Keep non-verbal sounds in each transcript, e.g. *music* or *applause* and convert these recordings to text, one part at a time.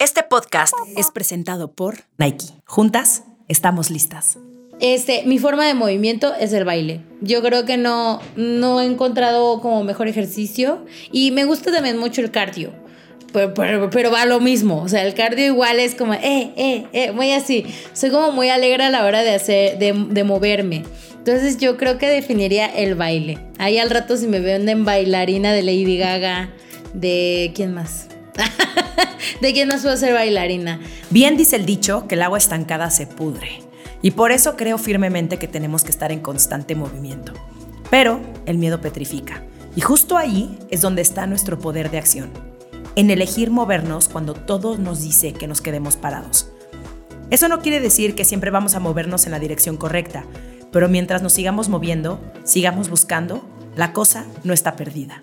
Este podcast es presentado por Nike. Juntas, estamos listas. Este, mi forma de movimiento es el baile. Yo creo que no, no he encontrado como mejor ejercicio y me gusta también mucho el cardio. Pero, pero, va lo mismo, o sea, el cardio igual es como, eh, eh, eh, muy así. Soy como muy alegre a la hora de hacer, de, de moverme. Entonces yo creo que definiría el baile. Ahí al rato si me ven en bailarina de Lady Gaga, de quién más. *laughs* ¿De quién más puedo ser bailarina? Bien dice el dicho que el agua estancada se pudre. Y por eso creo firmemente que tenemos que estar en constante movimiento. Pero el miedo petrifica. Y justo ahí es donde está nuestro poder de acción. En elegir movernos cuando todo nos dice que nos quedemos parados. Eso no quiere decir que siempre vamos a movernos en la dirección correcta, pero mientras nos sigamos moviendo, sigamos buscando, la cosa no está perdida.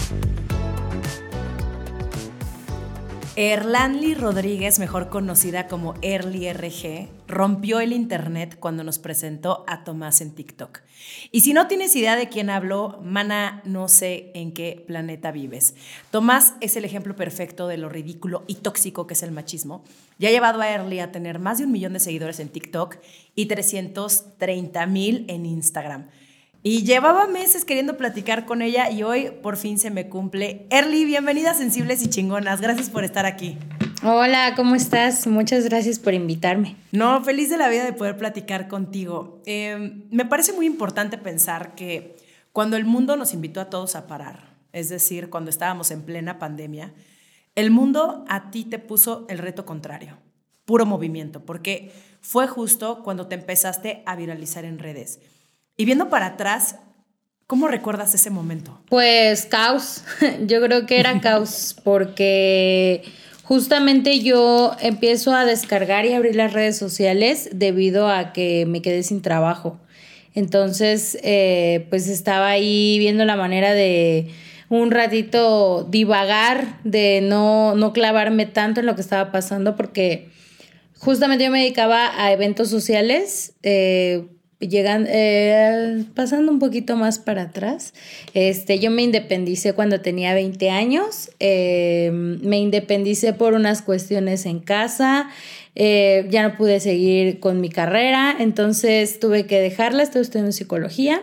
Erlanli Rodríguez, mejor conocida como Erly RG, rompió el internet cuando nos presentó a Tomás en TikTok. Y si no tienes idea de quién habló, mana, no sé en qué planeta vives. Tomás es el ejemplo perfecto de lo ridículo y tóxico que es el machismo. Ya ha llevado a Erly a tener más de un millón de seguidores en TikTok y 330 mil en Instagram. Y llevaba meses queriendo platicar con ella y hoy por fin se me cumple. Erly, bienvenida Sensibles y Chingonas. Gracias por estar aquí. Hola, ¿cómo estás? Muchas gracias por invitarme. No, feliz de la vida de poder platicar contigo. Em, me parece muy importante pensar que cuando el mundo nos invitó a todos a parar, es decir, cuando estábamos en plena pandemia, el mundo a ti te puso el reto contrario, puro movimiento, porque fue justo cuando te empezaste a viralizar en redes. Y viendo para atrás, ¿cómo recuerdas ese momento? Pues caos, *laughs* yo creo que era caos porque justamente yo empiezo a descargar y abrir las redes sociales debido a que me quedé sin trabajo. Entonces, eh, pues estaba ahí viendo la manera de un ratito divagar, de no, no clavarme tanto en lo que estaba pasando, porque justamente yo me dedicaba a eventos sociales. Eh, llegando, eh, pasando un poquito más para atrás, este, yo me independicé cuando tenía 20 años, eh, me independicé por unas cuestiones en casa, eh, ya no pude seguir con mi carrera, entonces tuve que dejarla, estoy estudiando psicología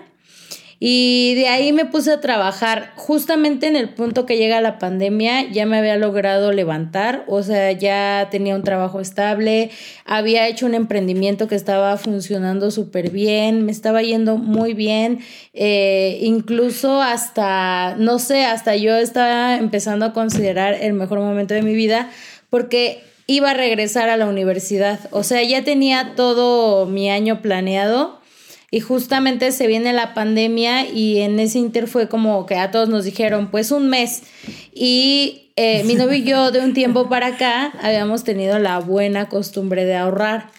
y de ahí me puse a trabajar. Justamente en el punto que llega la pandemia, ya me había logrado levantar, o sea, ya tenía un trabajo estable, había hecho un emprendimiento que estaba funcionando súper bien, me estaba yendo muy bien, eh, incluso hasta, no sé, hasta yo estaba empezando a considerar el mejor momento de mi vida porque iba a regresar a la universidad, o sea, ya tenía todo mi año planeado y justamente se viene la pandemia y en ese inter fue como que a todos nos dijeron, pues un mes. Y eh, mi novio y yo de un tiempo para acá habíamos tenido la buena costumbre de ahorrar.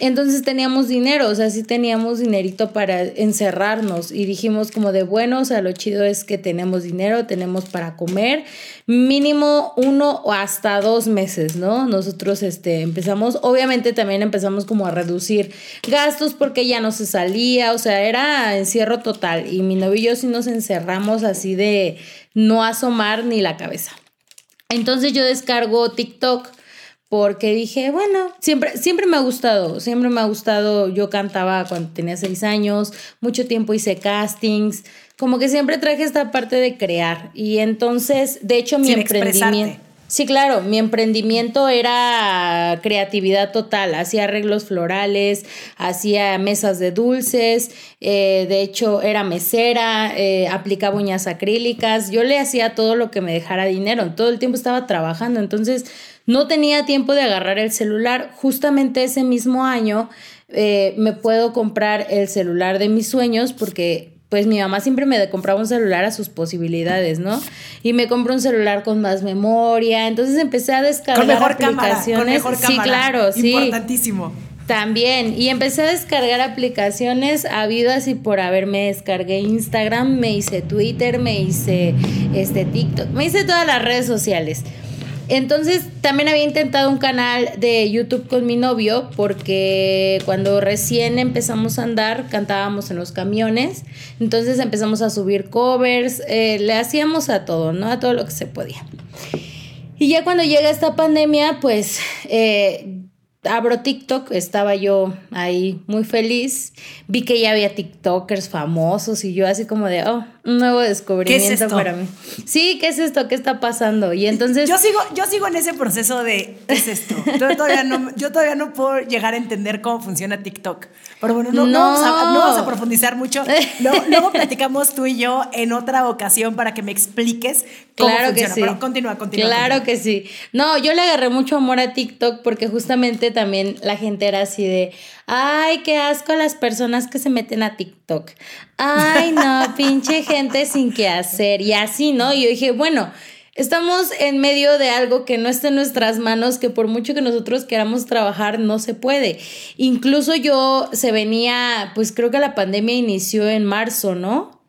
Entonces teníamos dinero, o sea, sí teníamos dinerito para encerrarnos y dijimos como de bueno, o sea, lo chido es que tenemos dinero, tenemos para comer, mínimo uno o hasta dos meses, ¿no? Nosotros este, empezamos, obviamente también empezamos como a reducir gastos porque ya no se salía, o sea, era encierro total y mi novio y yo sí nos encerramos así de no asomar ni la cabeza. Entonces yo descargo TikTok porque dije, bueno, siempre, siempre me ha gustado, siempre me ha gustado, yo cantaba cuando tenía seis años, mucho tiempo hice castings, como que siempre traje esta parte de crear y entonces, de hecho, mi emprendimiento... Sí, claro, mi emprendimiento era creatividad total, hacía arreglos florales, hacía mesas de dulces, eh, de hecho era mesera, eh, aplicaba uñas acrílicas, yo le hacía todo lo que me dejara dinero, todo el tiempo estaba trabajando, entonces no tenía tiempo de agarrar el celular. Justamente ese mismo año eh, me puedo comprar el celular de mis sueños porque pues mi mamá siempre me compraba un celular a sus posibilidades, ¿no? Y me compró un celular con más memoria, entonces empecé a descargar con mejor aplicaciones. Cámara, sí, claro, sí. Importantísimo. También, y empecé a descargar aplicaciones habidas y por haber, me descargué Instagram, me hice Twitter, me hice este TikTok, me hice todas las redes sociales. Entonces también había intentado un canal de YouTube con mi novio porque cuando recién empezamos a andar cantábamos en los camiones, entonces empezamos a subir covers, eh, le hacíamos a todo, ¿no? A todo lo que se podía. Y ya cuando llega esta pandemia, pues eh, abro TikTok, estaba yo ahí muy feliz, vi que ya había TikTokers famosos y yo así como de, oh, un nuevo descubrimiento para mí. Sí, ¿qué es esto? ¿Qué está pasando? Y entonces... Yo sigo, yo sigo en ese proceso de, ¿qué es esto? Yo todavía no, yo todavía no puedo llegar a entender cómo funciona TikTok. Pero bueno, no, vamos, a, profundizar mucho. *laughs* Luego, platicamos tú y yo en otra ocasión para que me expliques cómo claro funciona. Que sí. Pero continúa, continúa. Claro que sí. No, yo le agarré mucho amor a TikTok porque justamente también la gente era así de, ay, qué asco a las personas que se meten a TikTok. Ay, no, *laughs* pinche gente sin qué hacer. Y así, ¿no? Y yo dije, bueno, estamos en medio de algo que no está en nuestras manos, que por mucho que nosotros queramos trabajar, no se puede. Incluso yo se venía, pues creo que la pandemia inició en marzo, ¿no?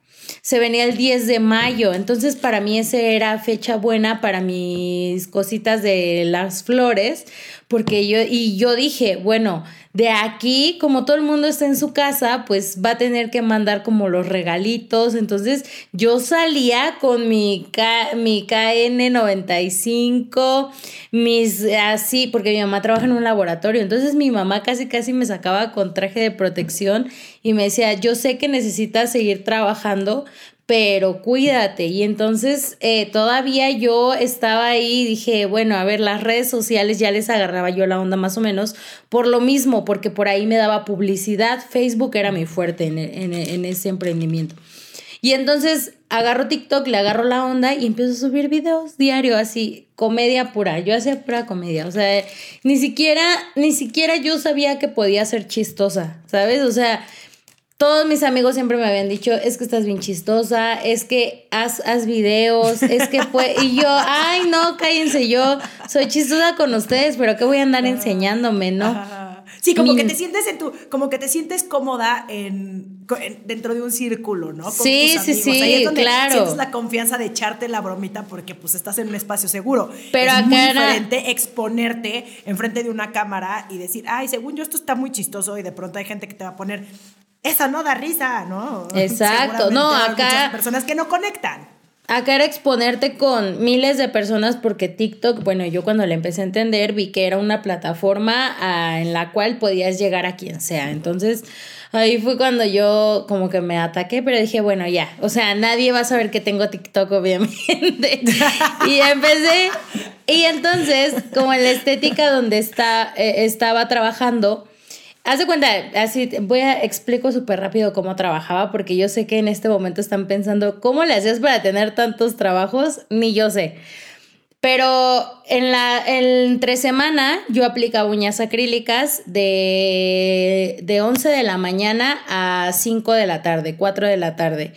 Se venía el 10 de mayo, entonces para mí esa era fecha buena para mis cositas de las flores, porque yo, y yo dije, bueno, de aquí, como todo el mundo está en su casa, pues va a tener que mandar como los regalitos. Entonces yo salía con mi, mi KN95, mis así, porque mi mamá trabaja en un laboratorio. Entonces mi mamá casi casi me sacaba con traje de protección y me decía, yo sé que necesitas seguir trabajando, pero cuídate. Y entonces eh, todavía yo estaba ahí y dije, bueno, a ver, las redes sociales ya les agarraba yo la onda más o menos por lo mismo, porque por ahí me daba publicidad. Facebook era mi fuerte en, en ese emprendimiento. Y entonces agarro TikTok, le agarro la onda y empiezo a subir videos diario, así, comedia pura. Yo hacía pura comedia. O sea, ni siquiera, ni siquiera yo sabía que podía ser chistosa, ¿sabes? O sea, todos mis amigos siempre me habían dicho, es que estás bien chistosa, es que haz, haz videos, es que fue, y yo, ay, no, cállense, yo soy chistosa con ustedes, pero que voy a andar enseñándome, ¿no? Sí, como que te sientes en tu, como que te sientes cómoda en, dentro de un círculo, ¿no? sí, sí, sí, claro. Sientes la confianza de echarte la bromita porque pues estás en un espacio seguro. Pero es muy diferente exponerte enfrente de una cámara y decir, ay, según yo esto está muy chistoso y de pronto hay gente que te va a poner esa no da risa, ¿no? *laughs* Exacto, no, acá... personas que no conectan. Acá era exponerte con miles de personas porque TikTok, bueno, yo cuando le empecé a entender vi que era una plataforma ah, en la cual podías llegar a quien sea. Entonces, ahí fue cuando yo como que me ataqué, pero dije, bueno, ya, o sea, nadie va a saber que tengo TikTok, *laughs* obviamente. *laughs* y empecé, y entonces, como en la estética donde está, eh, estaba trabajando, Haz de cuenta, así voy a explico súper rápido cómo trabajaba, porque yo sé que en este momento están pensando, ¿cómo le hacías para tener tantos trabajos? Ni yo sé. Pero en la entre semana yo aplicaba uñas acrílicas de, de 11 de la mañana a 5 de la tarde, 4 de la tarde.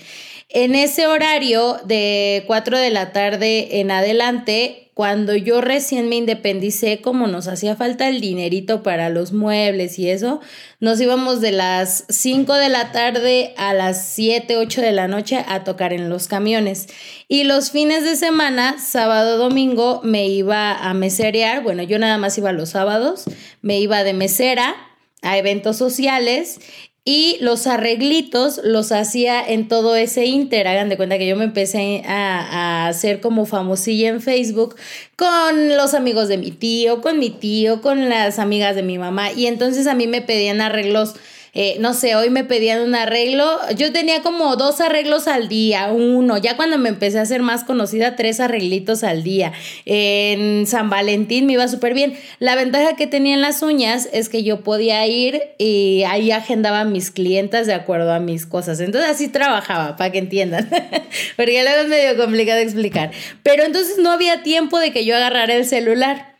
En ese horario de 4 de la tarde en adelante, cuando yo recién me independicé, como nos hacía falta el dinerito para los muebles y eso, nos íbamos de las 5 de la tarde a las 7, 8 de la noche a tocar en los camiones. Y los fines de semana, sábado, domingo, me iba a meserear, bueno, yo nada más iba los sábados, me iba de mesera a eventos sociales y los arreglitos los hacía en todo ese inter. Hagan de cuenta que yo me empecé a, a, hacer como famosilla en Facebook con los amigos de mi tío, con mi tío, con las amigas de mi mamá. Y entonces a mí me pedían arreglos eh, no sé, hoy me pedían un arreglo, yo tenía como dos arreglos al día, uno, ya cuando me empecé a ser más conocida, tres arreglitos al día. En San Valentín me iba súper bien. La ventaja que tenía en las uñas es que yo podía ir y ahí agendaba a mis clientas de acuerdo a mis cosas. Entonces así trabajaba, para que entiendan, *laughs* porque luego es medio complicado explicar. Pero entonces no había tiempo de que yo agarrara el celular.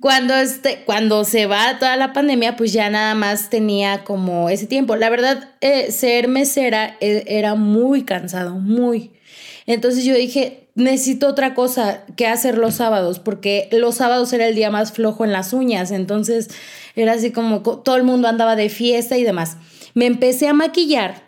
Cuando, este, cuando se va toda la pandemia, pues ya nada más tenía como ese tiempo. La verdad, eh, ser mesera eh, era muy cansado, muy. Entonces yo dije, necesito otra cosa que hacer los sábados, porque los sábados era el día más flojo en las uñas. Entonces era así como todo el mundo andaba de fiesta y demás. Me empecé a maquillar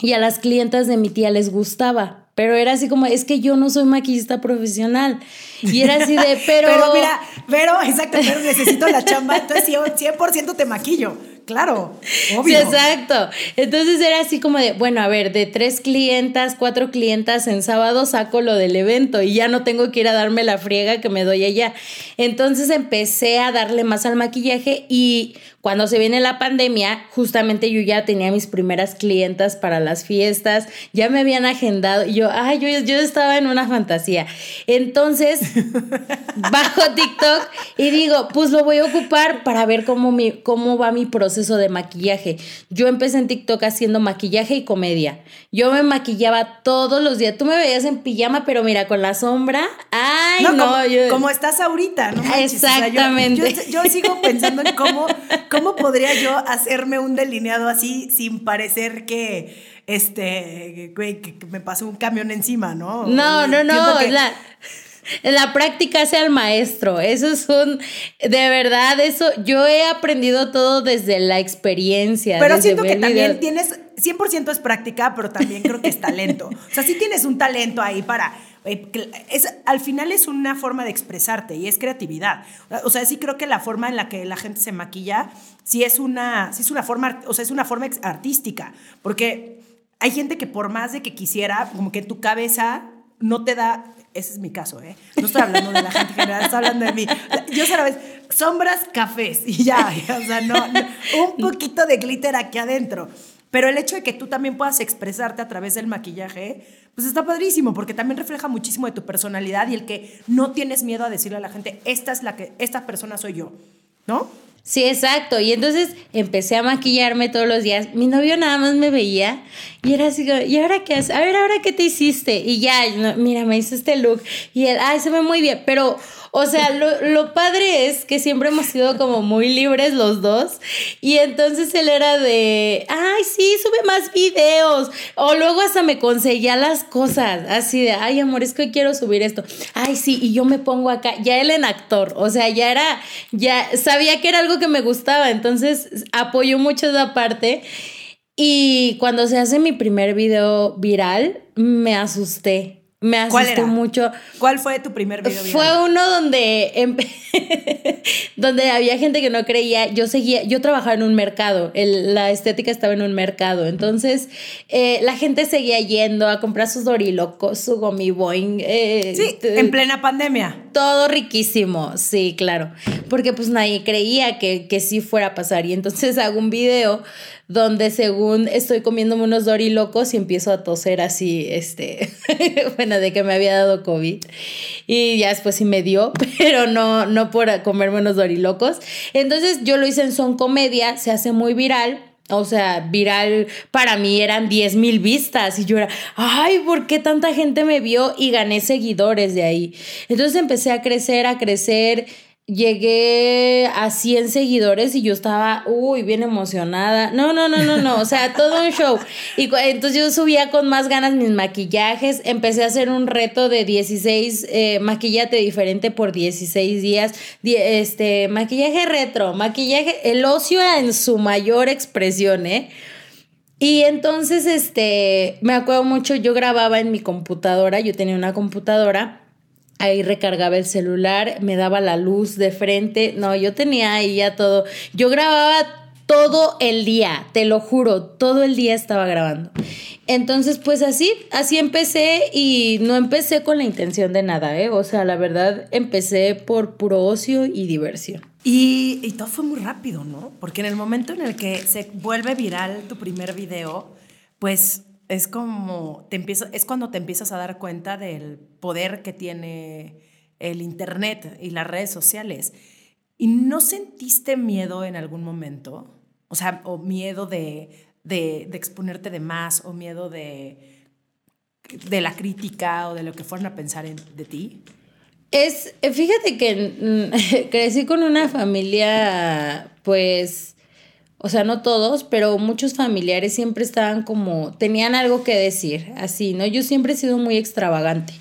y a las clientas de mi tía les gustaba pero era así como, es que yo no soy maquillista profesional. Y era así de, *laughs* pero... pero mira, pero, exacto, pero necesito la chamba, entonces 100% te maquillo. Claro, obvio. exacto. Entonces era así como de, bueno, a ver, de tres clientas, cuatro clientas en sábado saco lo del evento y ya no tengo que ir a darme la friega que me doy allá. Entonces empecé a darle más al maquillaje y cuando se viene la pandemia, justamente yo ya tenía mis primeras clientas para las fiestas, ya me habían agendado y yo, ay, yo, yo estaba en una fantasía. Entonces, *laughs* bajo TikTok y digo, pues lo voy a ocupar para ver cómo, mi, cómo va mi proceso de maquillaje. Yo empecé en TikTok haciendo maquillaje y comedia. Yo me maquillaba todos los días. Tú me veías en pijama, pero mira, con la sombra. Ay, no. como, estás ahorita, ¿no? Exactamente. yo, sigo pensando en cómo ¿Cómo podría yo hacerme un delineado así sin parecer que, este, que, me pasó un camión encima, ¿no? No, no, no. La, la práctica hace al maestro. Eso es un. De verdad, eso. Yo he aprendido todo desde la experiencia. Pero siento que también tienes. 100% es práctica, pero también creo que es talento. O sea, sí tienes un talento ahí para eh, es, al final es una forma de expresarte y es creatividad. O sea, sí creo que la forma en la que la gente se maquilla, sí es una, sí es una forma, o sea, es una forma artística, porque hay gente que por más de que quisiera, como que tu cabeza no te da, ese es mi caso, ¿eh? No estoy hablando de la gente general, estoy hablando de mí. Yo solo vez, sombras, cafés y ya, *laughs* o sea, no, un poquito de glitter aquí adentro. Pero el hecho de que tú también puedas expresarte a través del maquillaje, pues está padrísimo, porque también refleja muchísimo de tu personalidad y el que no tienes miedo a decirle a la gente, esta es la que, esta persona soy yo, ¿no? Sí, exacto. Y entonces empecé a maquillarme todos los días. Mi novio nada más me veía y era así, ¿y ahora qué haces? A ver, ¿ahora qué te hiciste? Y ya, mira, me hizo este look. Y él, ay, se ve muy bien. Pero o sea, lo, padre es que siempre hemos sido como muy libres los dos. Y entonces él era de, ay, sí, sube más videos. O luego hasta me conseguía las cosas. Así de, ay, amor, es que quiero subir esto. Ay, sí, y yo me pongo acá. Ya él en actor. O sea, ya era, ya sabía que era algo que me gustaba. Entonces apoyó mucho esa parte. Y cuando se hace mi primer video viral, me asusté me asustó mucho. ¿Cuál fue tu primer video? Fue uno donde, *laughs* donde había gente que no creía. Yo seguía, yo trabajaba en un mercado, la estética estaba en un mercado. Entonces, eh, la gente seguía yendo a comprar sus dorilocos, su gomi boing. Eh, sí, en plena pandemia. Todo riquísimo, sí, claro. Porque pues nadie creía que, que sí fuera a pasar. Y entonces *laughs* hago un video donde según estoy comiéndome unos dorilocos y empiezo a toser así, este, *laughs* bueno, de que me había dado COVID. Y ya después sí me dio, *laughs* pero no, no por comerme unos dorilocos. Entonces yo lo hice en Son Comedia, se hace muy viral. O sea, viral para mí eran 10 mil vistas y yo era, ay, ¿por qué tanta gente me vio? Y gané seguidores de ahí. Entonces empecé a crecer, a crecer llegué a 100 seguidores y yo estaba, uy, bien emocionada. No, no, no, no, no, o sea, todo un show. Y entonces yo subía con más ganas mis maquillajes, empecé a hacer un reto de 16, eh, maquillate diferente por 16 días, este, maquillaje retro, maquillaje, el ocio en su mayor expresión, ¿eh? Y entonces, este, me acuerdo mucho, yo grababa en mi computadora, yo tenía una computadora Ahí recargaba el celular, me daba la luz de frente. No, yo tenía ahí ya todo. Yo grababa todo el día, te lo juro, todo el día estaba grabando. Entonces, pues así, así empecé y no empecé con la intención de nada, ¿eh? O sea, la verdad, empecé por puro ocio y diversión. Y, y todo fue muy rápido, ¿no? Porque en el momento en el que se vuelve viral tu primer video, pues es como, te empieza, es cuando te empiezas a dar cuenta del poder que tiene el Internet y las redes sociales. ¿Y no sentiste miedo en algún momento? O sea, o miedo de, de, exponerte de más, o miedo de, de la crítica, o de lo que fueran a pensar en, de ti. Es, fíjate que mm, *laughs* crecí con una familia, pues, o sea, no todos, pero muchos familiares siempre estaban como, tenían algo que decir, así, ¿no? Yo siempre he sido muy extravagante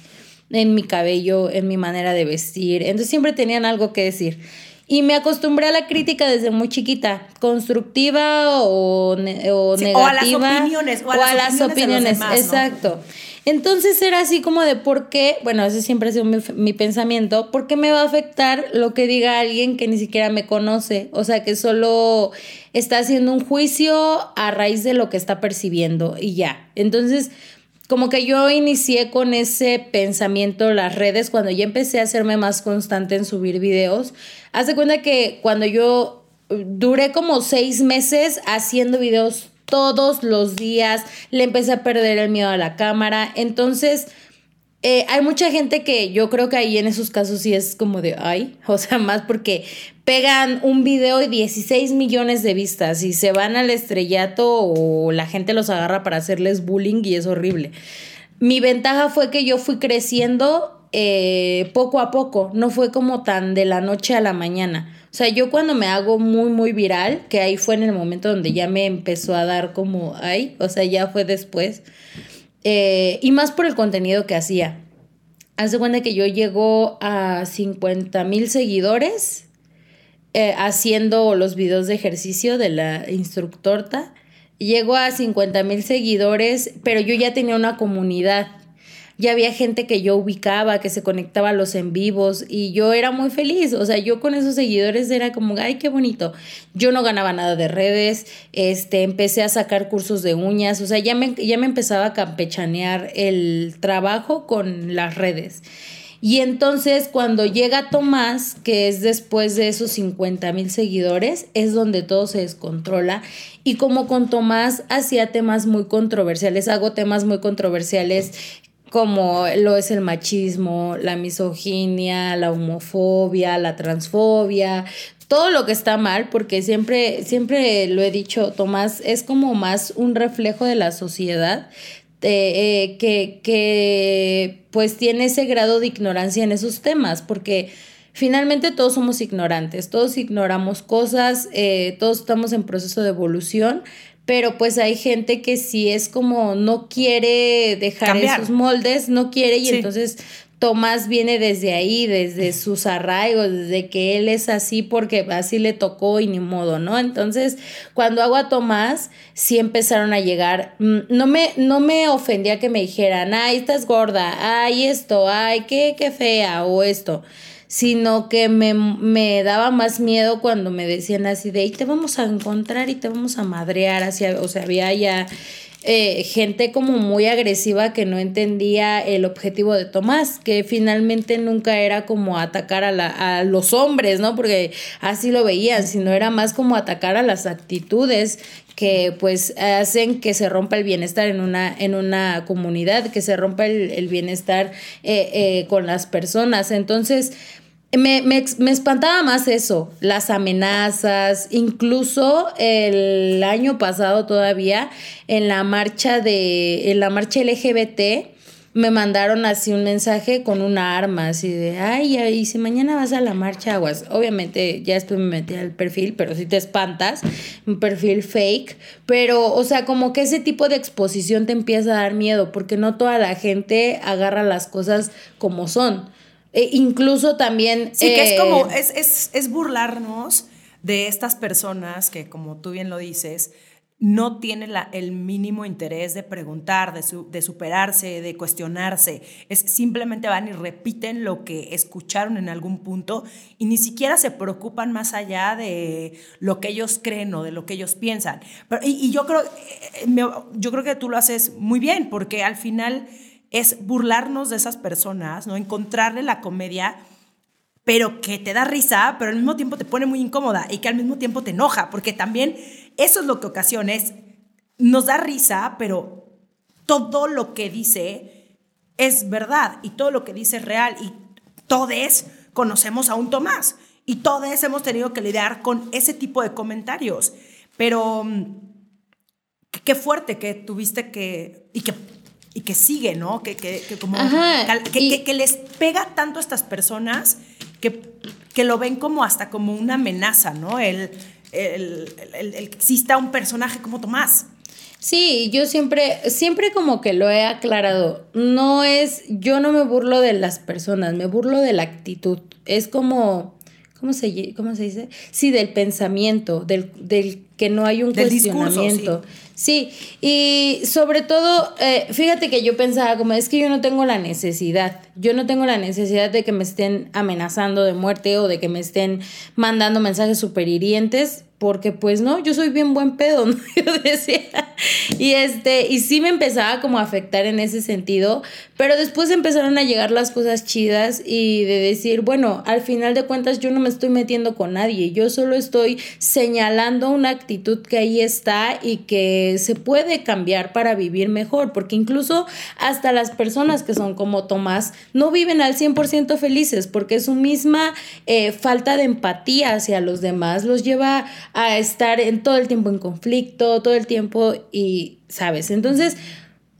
en mi cabello, en mi manera de vestir, entonces siempre tenían algo que decir. Y me acostumbré a la crítica desde muy chiquita, constructiva o, negativa. O a las opiniones. O a, las, opiniones, exacto. Entonces era así como de por qué, bueno, ese siempre ha sido mi, mi, pensamiento, ¿por qué me va a afectar lo que diga alguien que ni siquiera me conoce? O sea, que solo está haciendo un juicio a raíz de lo que está percibiendo y ya. Entonces, como que yo inicié con ese pensamiento las redes cuando ya empecé a hacerme más constante en subir videos. Haz de cuenta que cuando yo duré como seis meses haciendo videos todos los días, le empecé a perder el miedo a la cámara. Entonces, eh, hay mucha gente que yo creo que ahí en esos casos sí es como de, ay, *laughs* o sea, más porque pegan un video y 16 millones de vistas y se van al estrellato o la gente los agarra para hacerles bullying y es horrible. Mi ventaja fue que yo fui creciendo eh, poco a poco, no fue como tan de la noche a la mañana. O sea, yo cuando me hago muy, muy viral, que ahí fue en el momento donde ya me empezó a dar como, ay, o sea, ya fue después eh, y más por el contenido que hacía. Hace cuenta que yo llego a 50 mil seguidores eh, haciendo los videos de ejercicio de la instructorta. Llego a 50 mil seguidores, pero yo ya tenía una comunidad ya había gente que yo ubicaba, que se conectaba a los en vivos y yo era muy feliz, o sea, yo con esos seguidores era como, ay, qué bonito. Yo no ganaba nada de redes, este, empecé a sacar cursos de uñas, o sea, ya me, ya me empezaba a campechanear el trabajo con las redes. Y entonces cuando llega Tomás, que es después de esos 50 mil seguidores, es donde todo se descontrola. Y como con Tomás hacía temas muy controversiales, hago temas muy controversiales como lo es el machismo, la misoginia, la homofobia, la transfobia, todo lo que está mal, porque siempre, siempre lo he dicho, Tomás, es como más un reflejo de la sociedad. Eh, que, que pues tiene ese grado de ignorancia en esos temas, porque finalmente todos somos ignorantes, todos ignoramos cosas, eh, todos estamos en proceso de evolución, pero pues hay gente que sí es como no quiere dejar esos moldes, no quiere y entonces Tomás viene desde ahí, desde sus arraigos, desde que él es así porque así le tocó y ni modo, ¿no? Entonces, cuando hago a Tomás, sí empezaron a llegar, mm, no me, no me ofendía que me dijeran, ay, estás gorda, ay, esto, ay, qué, qué fea, o esto sino que me, daba más miedo cuando me decían así de, y te vamos a encontrar y te vamos a madrear, así, o sea, había ya eh, gente como muy agresiva que no entendía el objetivo de Tomás, que finalmente nunca era como atacar a, la, a los hombres, ¿no? Porque así lo veían, sino era más como atacar a las actitudes que pues hacen que se rompa el bienestar en una, en una comunidad, que se rompa el, bienestar eh, eh, con las personas. Entonces, me, me, me, espantaba más eso, las amenazas, incluso el año pasado todavía en la marcha de, en la marcha LGBT, me mandaron así un mensaje con una arma, así de, ay, y si mañana vas a la marcha, aguas. Obviamente ya estoy me metí al perfil, pero si te espantas, un perfil fake. Pero, o sea, como que ese tipo de exposición te empieza a dar miedo, porque no toda la gente agarra las cosas como son. E incluso también... Sí, que es como, eh, es, es, es burlarnos de estas personas que, como tú bien lo dices, no tiene la, el mínimo interés de preguntar, de, de, superarse, de cuestionarse. Es simplemente van y repiten lo que escucharon en algún punto y ni siquiera se preocupan más allá de lo que ellos creen o de lo que ellos piensan. Pero, y, yo, creo, eh, yo creo que tú lo haces muy bien porque al final es burlarnos de esas personas, ¿no? encontrarle la comedia pero que te da risa, pero al mismo tiempo te pone muy incómoda y que al mismo tiempo te enoja, porque también eso es lo que ocasiona, es, nos da risa, pero todo lo que dice es verdad y todo lo que dice es real y todos conocemos a un Tomás y todos hemos tenido que lidiar con ese tipo de comentarios, pero mm, qué fuerte que tuviste que, y que y que sigue, ¿no? Que, que, que como que, les pega tanto a estas personas que, que lo ven como hasta como una amenaza, ¿no? El, el, el, el que exista un personaje como Tomás. Sí, yo siempre, siempre como que lo he aclarado. No es, yo no me burlo de las personas, me burlo de la actitud. Es como, ¿cómo se, cómo se dice? Sí, del pensamiento, del, del que no hay un cuestionamiento. sí. Y sobre todo, eh, fíjate que yo pensaba como es que yo no tengo la necesidad, yo no tengo la necesidad de que me estén amenazando de muerte o de que me estén mandando mensajes super hirientes porque pues no, yo soy bien buen pedo, *laughs* ¿no? Yo decía, y este, y sí me empezaba como a afectar en ese sentido, pero después empezaron a llegar las cosas chidas y de decir, bueno, al final de cuentas yo no me estoy metiendo con nadie, yo solo estoy señalando una actitud que ahí está y que se puede cambiar para vivir mejor, porque incluso hasta las personas que son como Tomás no viven al 100% felices, porque su misma eh, falta de empatía hacia los demás los lleva a estar en todo el tiempo en conflicto, todo el tiempo y, ¿sabes? Entonces,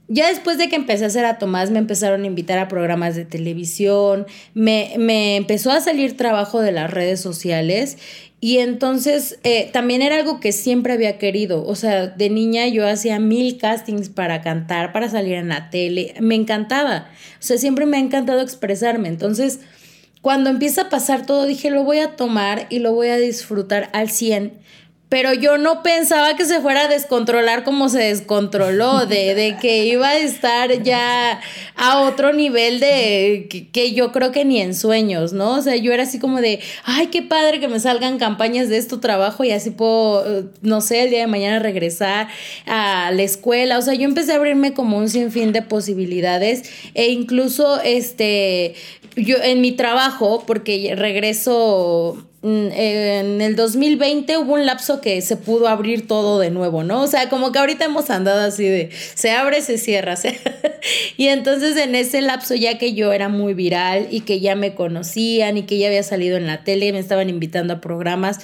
ya después de que empecé a hacer a Tomás, me empezaron a invitar a programas de televisión, me, me empezó a salir trabajo de las redes sociales y entonces eh, también era algo que siempre había querido. O sea, de niña yo hacía mil castings para cantar, para salir en la tele. Me encantaba. O sea, siempre me ha encantado expresarme. Entonces, cuando empieza a pasar todo, dije, lo voy a tomar y lo voy a disfrutar al 100 pero yo no pensaba que se fuera a descontrolar como se descontroló, de, de que iba a estar ya a otro nivel de que, yo creo que ni en sueños, ¿no? O sea, yo era así como de, ay, qué padre que me salgan campañas de esto trabajo y así puedo, no sé, el día de mañana regresar a la escuela. O sea, yo empecé a abrirme como un sinfín de posibilidades e incluso, este, yo en mi trabajo, porque regreso en el 2020 hubo un lapso que se pudo abrir todo de nuevo, ¿no? O sea, como que ahorita hemos andado así de se abre, se cierra, *laughs* y entonces en ese lapso ya que yo era muy viral y que ya me conocían y que ya había salido en la tele, me estaban invitando a programas,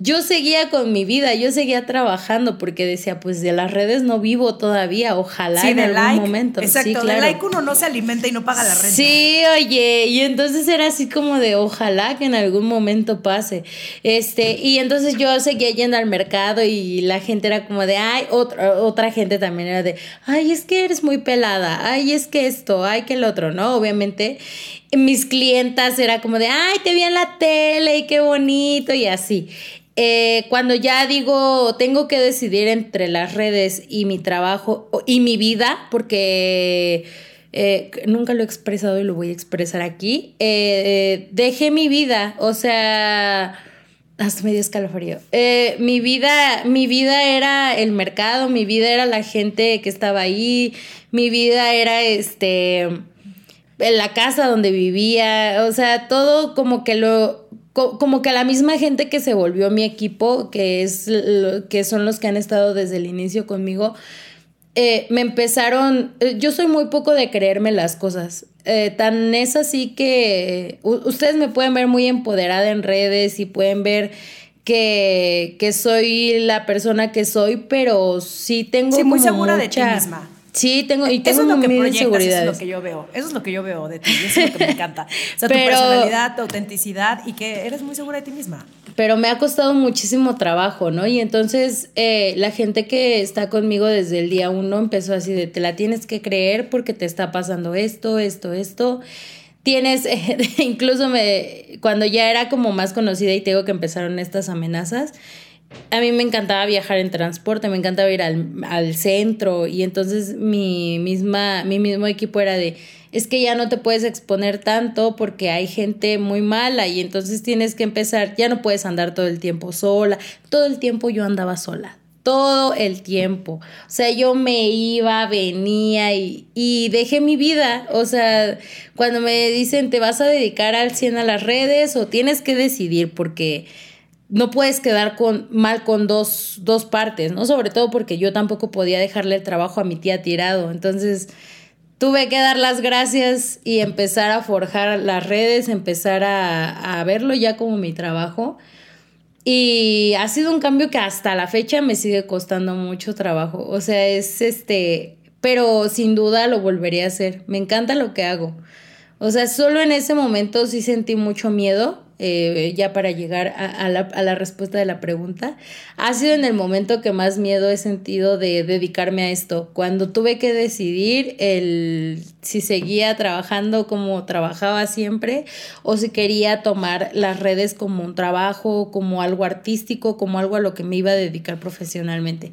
yo seguía con mi vida, yo seguía trabajando porque decía, pues de las redes no vivo todavía, ojalá en algún momento. Exacto, sí, de like uno no se alimenta y no paga la renta. Sí, oye, y entonces era así como de ojalá que en algún momento pase. Este, y entonces yo seguía yendo al mercado y la gente era como de, ay, otra, otra gente también era de, ay, es que eres muy pelada, ay, es que esto, ay, que el otro, ¿no? Obviamente mis clientas era como de, ay, te vi en la tele y qué bonito y así. Eh, cuando ya digo, tengo que decidir entre las redes y mi trabajo y mi vida, porque eh, nunca lo he expresado y lo voy a expresar aquí, eh, dejé mi vida, o sea, hasta medio escalofrío. mi vida, mi vida era el mercado, mi vida era la gente que estaba ahí, mi vida era este, en la casa donde vivía, o sea, todo como que lo como que la misma gente que se volvió mi equipo, que, es, que son los que han estado desde el inicio conmigo, eh, me empezaron, eh, yo soy muy poco de creerme las cosas. Eh, tan es así que ustedes me pueden ver muy empoderada en redes y pueden ver que, que soy la persona que soy, pero sí tengo... Sí, muy segura de ti misma. Sí, tengo, y tengo eso es lo que proyectas, Eso es lo que yo veo. Eso es lo que yo veo de ti. Eso es lo que me encanta. *laughs* O sea, tu personalidad, tu autenticidad y que eres muy segura de ti misma. Pero me ha costado muchísimo trabajo, ¿no? Y entonces eh, la gente que está conmigo desde el día uno empezó así de, te la tienes que creer porque te está pasando esto, esto, esto. Tienes, *laughs* incluso me, cuando ya era como más conocida y tengo que empezaron estas amenazas, a mí me encantaba viajar en transporte, me encantaba ir al, centro y entonces mi, misma, mi mismo equipo era de, es que ya no te puedes exponer tanto porque hay gente muy mala y entonces tienes que empezar, ya no puedes andar todo el tiempo sola, todo el tiempo yo andaba sola, todo el tiempo. O sea, yo me iba, venía y, y, dejé mi vida. O sea, cuando me dicen, te vas a dedicar al 100 a las redes o tienes que decidir porque no puedes quedar con, mal con dos, dos partes, ¿no? Sobre todo porque yo tampoco podía dejarle el trabajo a mi tía tirado. Entonces tuve que dar las gracias y empezar a forjar las redes, empezar a, a verlo ya como mi trabajo. Y ha sido un cambio que hasta la fecha me sigue costando mucho trabajo. O sea, es este pero sin duda lo volvería a hacer. Me encanta lo que hago. O sea, solo en ese momento sí sentí mucho miedo, eh, ya para llegar a, la, a, la, respuesta de la pregunta, ha sido en el momento que más miedo he sentido de dedicarme a esto. Cuando tuve que decidir el, si seguía trabajando como trabajaba siempre o si quería tomar las redes como un trabajo, como algo artístico, como algo a lo que me iba a dedicar profesionalmente.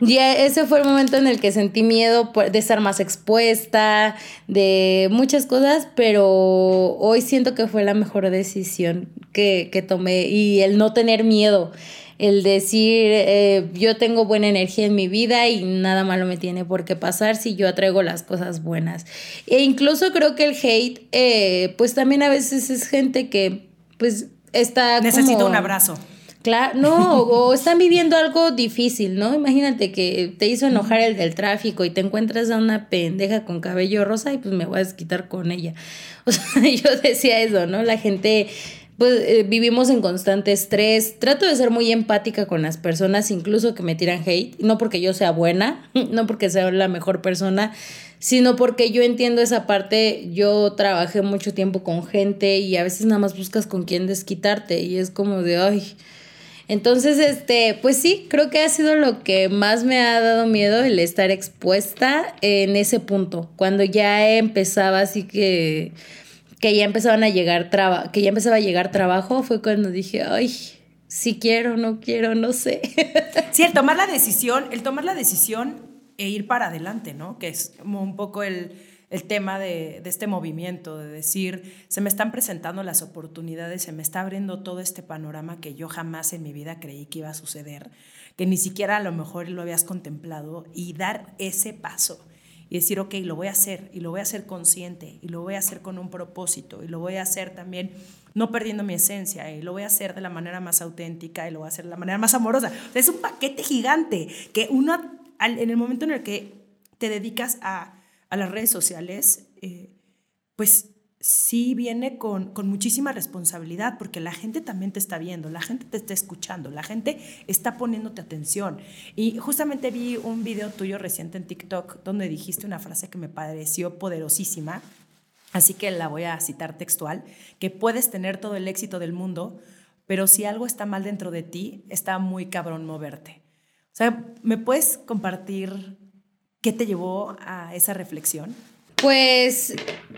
Y ese fue el momento en el que sentí miedo de estar más expuesta, de muchas cosas, pero hoy siento que fue la mejor decisión que, que tomé y el no tener miedo, el decir eh, yo tengo buena energía en mi vida y nada malo me tiene por qué pasar si yo atraigo las cosas buenas. E incluso creo que el hate, eh, pues también a veces es gente que pues está... Necesita un abrazo. Claro, no, o están viviendo algo difícil, ¿no? Imagínate que te hizo enojar el del tráfico y te encuentras a una pendeja con cabello rosa y pues me voy a desquitar con ella. *laughs* O sea, yo decía eso, ¿no? La gente, pues eh, vivimos en constante estrés. Trato de ser muy empática con las personas, incluso que me tiran hate, no porque yo sea buena, *laughs* no porque sea la mejor persona, sino porque yo entiendo esa parte, yo trabajé mucho tiempo con gente y a veces nada más buscas con quién desquitarte y es como de, ay, entonces, este, pues sí, creo que ha sido lo que más me ha dado miedo el estar expuesta en ese punto, cuando ya empezaba así que que ya empezaban a llegar traba que ya empezaba a llegar trabajo, fue cuando dije, "Ay, si quiero, no quiero, no sé." *laughs* Sí, el tomar la decisión, el tomar la decisión e ir para adelante, ¿no? Que es como un poco el el tema de, este movimiento, de decir, se me están presentando las oportunidades, se me está abriendo todo este panorama que yo jamás en mi vida creí que iba a suceder, que ni siquiera a lo mejor lo habías contemplado, y dar ese paso y decir, ok, lo voy a hacer, y lo voy a hacer consciente, y lo voy a hacer con un propósito, y lo voy a hacer también no perdiendo mi esencia, y lo voy a hacer de la manera más auténtica, y lo voy a hacer de la manera más amorosa. es un paquete gigante que uno, en el momento en el que te dedicas a a las redes sociales, eh, pues sí viene con, con, muchísima responsabilidad porque la gente también te está viendo, la gente te está escuchando, la gente está poniéndote atención. Y justamente vi un video tuyo reciente en TikTok donde dijiste una frase que me pareció poderosísima, así que la voy a citar textual, que puedes tener todo el éxito del mundo, pero si algo está mal dentro de ti, está muy cabrón moverte. O sea, ¿me puedes compartir ¿Qué te llevó a esa reflexión? Pues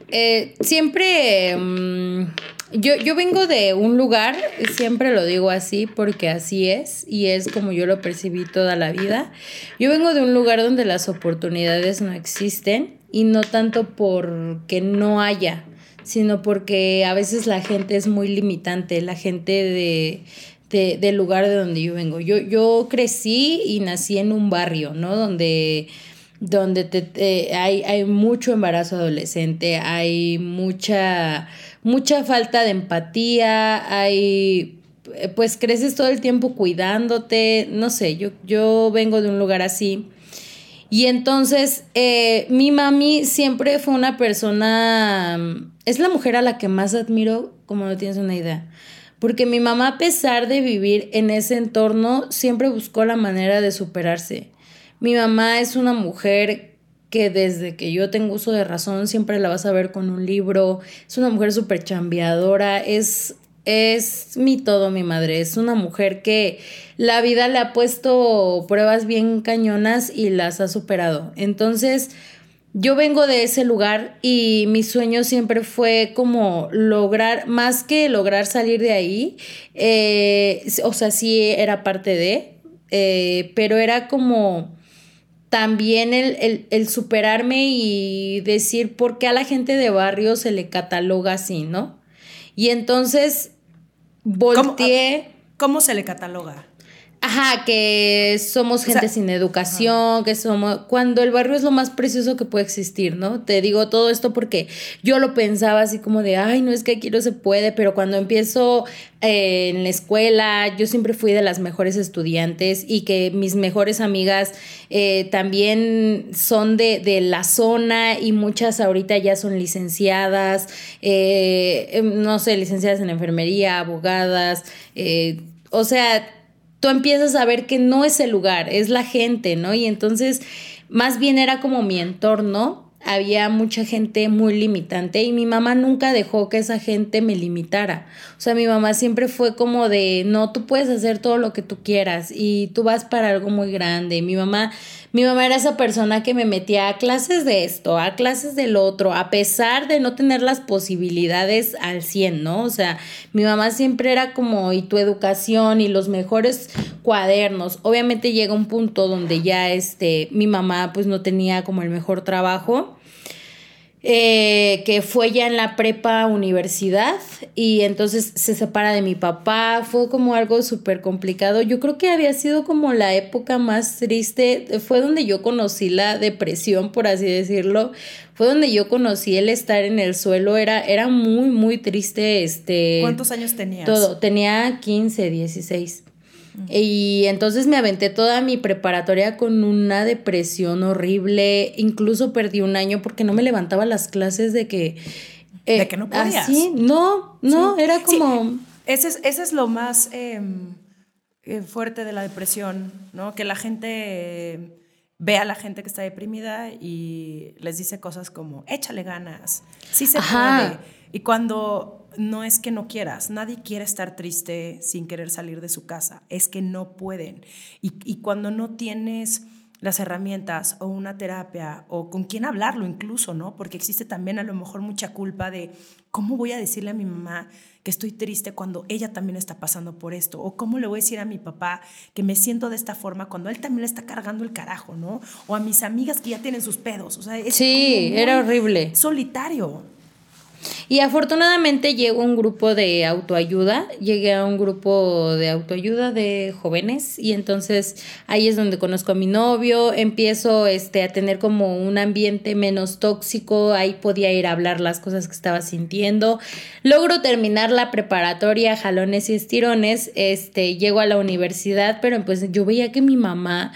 eh, siempre, mm, yo, yo vengo de un lugar, siempre lo digo así porque así es y es como yo lo percibí toda la vida. Yo vengo de un lugar donde las oportunidades no existen y no tanto porque no haya, sino porque a veces la gente es muy limitante, la gente de, de, del lugar de donde yo vengo. Yo, yo crecí y nací en un barrio, ¿no? Donde donde te, hay, hay mucho embarazo adolescente, hay mucha, mucha falta de empatía, hay pues creces todo el tiempo cuidándote, no sé, yo, yo vengo de un lugar así. Y entonces eh, mi mami siempre fue una persona, es la mujer a la que más admiro, como no tienes una idea. Porque mi mamá, a pesar de vivir en ese entorno, siempre buscó la manera de superarse. Mi mamá es una mujer que desde que yo tengo uso de razón siempre la vas a ver con un libro. Es una mujer súper chambeadora. Es, es mi todo, mi madre. Es una mujer que la vida le ha puesto pruebas bien cañonas y las ha superado. Entonces, yo vengo de ese lugar y mi sueño siempre fue como lograr, más que lograr salir de ahí, eh, o sea, sí era parte de, eh, pero era como también el, superarme y decir por qué a la gente de barrio se le cataloga así, ¿no? Y entonces volteé. ¿Cómo, se le cataloga? Ajá, que somos gente sin educación, que somos... Cuando el barrio es lo más precioso que puede existir, ¿no? Te digo todo esto porque yo lo pensaba así como de, ay, no es que aquí no se puede, pero cuando empiezo eh, en la escuela, yo siempre fui de las mejores estudiantes y que mis mejores amigas eh, también son de, de, la zona y muchas ahorita ya son licenciadas, eh, em, no sé, licenciadas en enfermería, abogadas, o sea tú empiezas a ver que no es el lugar, es la gente, ¿no? Y entonces más bien era como mi entorno había mucha gente muy limitante y mi mamá nunca dejó que esa gente me limitara. O sea, mi mamá siempre fue como de, no, tú puedes hacer todo lo que tú quieras y tú vas para algo muy grande. Mi mamá, mi mamá era esa persona que me metía a clases de esto, a clases del otro, a pesar de no tener las posibilidades al 100, ¿no? O sea, mi mamá siempre era como, y tu educación y los mejores cuadernos. Obviamente llega un punto donde ya este, mi mamá pues no tenía como el mejor trabajo eh, que fue ya en la prepa universidad y entonces se separa de mi papá, fue como algo súper complicado. Yo creo que había sido como la época más triste, fue donde yo conocí la depresión, por así decirlo, fue donde yo conocí el estar en el suelo, era, era muy, muy triste. Este, ¿Cuántos años tenías? Todo, tenía 15, 16. Y entonces me aventé toda mi preparatoria con una depresión horrible. Incluso perdí un año porque no me levantaba las clases de que. Eh, de que no podías. Así, no, no, era como. Ese, es, ese es lo más em, eh, fuerte de la depresión, ¿no? Que la gente ve a la gente que está deprimida y les dice cosas como, échale ganas, sí se puede. Y cuando no es que no quieras, nadie quiere estar triste sin querer salir de su casa, es que no pueden. Y, cuando no tienes las herramientas o una terapia o con quién hablarlo incluso, ¿no? Porque existe también a lo mejor mucha culpa de cómo voy a decirle a mi mamá que estoy triste cuando ella también está pasando por esto o cómo le voy a decir a mi papá que me siento de esta forma cuando él también le está cargando el carajo, ¿no? O a mis amigas que ya tienen sus pedos, o sea, es Sí, era horrible. Solitario. Y afortunadamente llegó un grupo de autoayuda, llegué a un grupo de autoayuda de jóvenes y entonces ahí es donde conozco a mi novio, empiezo este, a tener como un ambiente menos tóxico, ahí podía ir a hablar las cosas que estaba sintiendo. Logro terminar la preparatoria, jalones y estirones, este, llego a la universidad, pero pues yo veía que mi mamá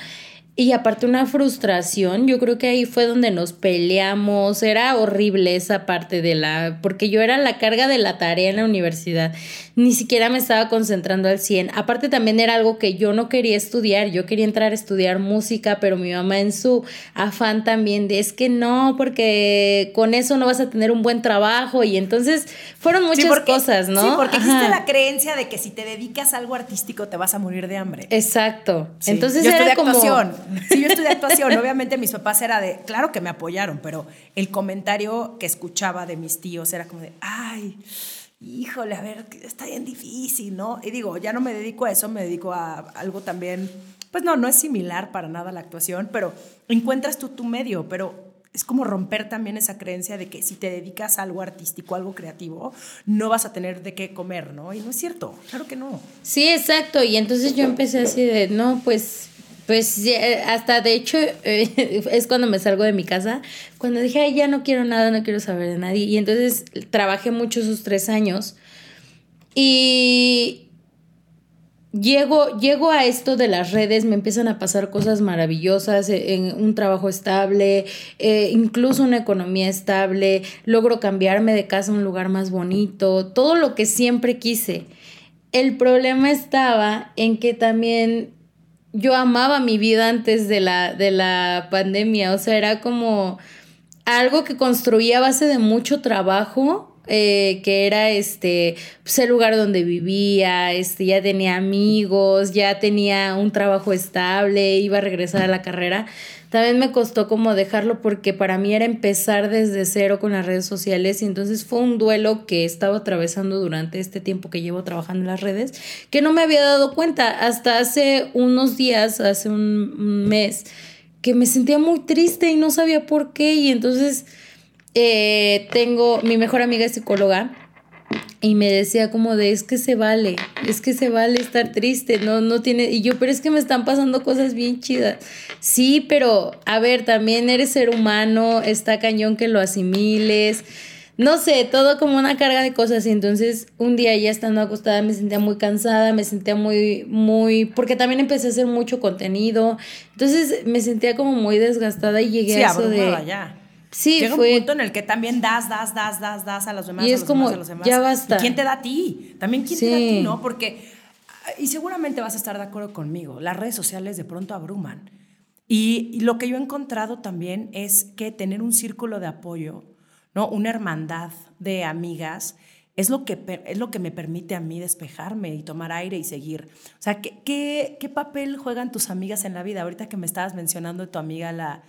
y aparte una frustración, yo creo que ahí fue donde nos peleamos, era horrible esa parte de la, porque yo era la carga de la tarea en la universidad, ni siquiera me estaba concentrando al 100, aparte también era algo que yo no quería estudiar, yo quería entrar a estudiar música, pero mi mamá en su afán también de es que no, porque con eso no vas a tener un buen trabajo y entonces fueron muchas cosas, ¿no? Sí, porque existe la creencia de que si te dedicas a algo artístico te vas a morir de hambre. Exacto, entonces era como... Sí, yo estudié actuación. Obviamente mis papás era de, claro que me apoyaron, pero el comentario que escuchaba de mis tíos era como de, ay, híjole, a ver, está bien difícil, ¿no? Y digo, ya no me dedico a eso, me dedico a algo también, pues no, no es similar para nada a la actuación, pero encuentras tú tu medio, pero es como romper también esa creencia de que si te dedicas a algo artístico, algo creativo, no vas a tener de qué comer, ¿no? Y no es cierto, claro que no. Sí, exacto. Y entonces yo empecé así de, no, pues pues hasta de hecho eh, *laughs* es cuando me salgo de mi casa, cuando dije, ay, ya no quiero nada, no quiero saber de nadie. Y entonces trabajé mucho esos tres años. Y llego, llego a esto de las redes, me empiezan a pasar cosas maravillosas, eh, un trabajo estable, eh, incluso una economía estable, logro cambiarme de casa a un lugar más bonito, todo lo que siempre quise. El problema estaba en que también yo amaba mi vida antes de la, de la pandemia, o sea, era como algo que construía a base de mucho trabajo, eh, que era este pues, el lugar donde vivía, este, ya tenía amigos, ya tenía un trabajo estable, iba a regresar a la carrera también me costó como dejarlo porque para mí era empezar desde cero con las redes sociales y entonces fue un duelo que estaba atravesando durante este tiempo que llevo trabajando en las redes que no me había dado cuenta. Hasta hace unos días, hace un mes, que me sentía muy triste y no sabía por qué. Y entonces eh, tengo, mi mejor amiga psicóloga y me decía como de es que se vale, es que se vale estar triste, no, no tiene, y yo, pero es que me están pasando cosas bien chidas. Sí, pero a ver, también eres ser humano, está cañón que lo asimiles, no sé, todo como una carga de cosas. Y entonces un día ya estando acostada me sentía muy cansada, me sentía muy, muy, porque también empecé a hacer mucho contenido. Entonces me sentía como muy desgastada y llegué a eso de. Ya Sí, Llega fue... un punto en el que también das, das, das, das, das a los demás. Y es como, ya basta. ¿Quién te da a ti? También quién te da a ti, ¿no? Porque, y seguramente vas a estar de acuerdo conmigo, las redes sociales de pronto abruman. Y, lo que yo he encontrado también es que tener un círculo de apoyo, ¿no? Una hermandad de amigas es lo que, es lo que me permite a mí despejarme y tomar aire y seguir. O sea, ¿qué, qué, qué papel juegan tus amigas en la vida? Ahorita que me estabas mencionando de tu amiga, la,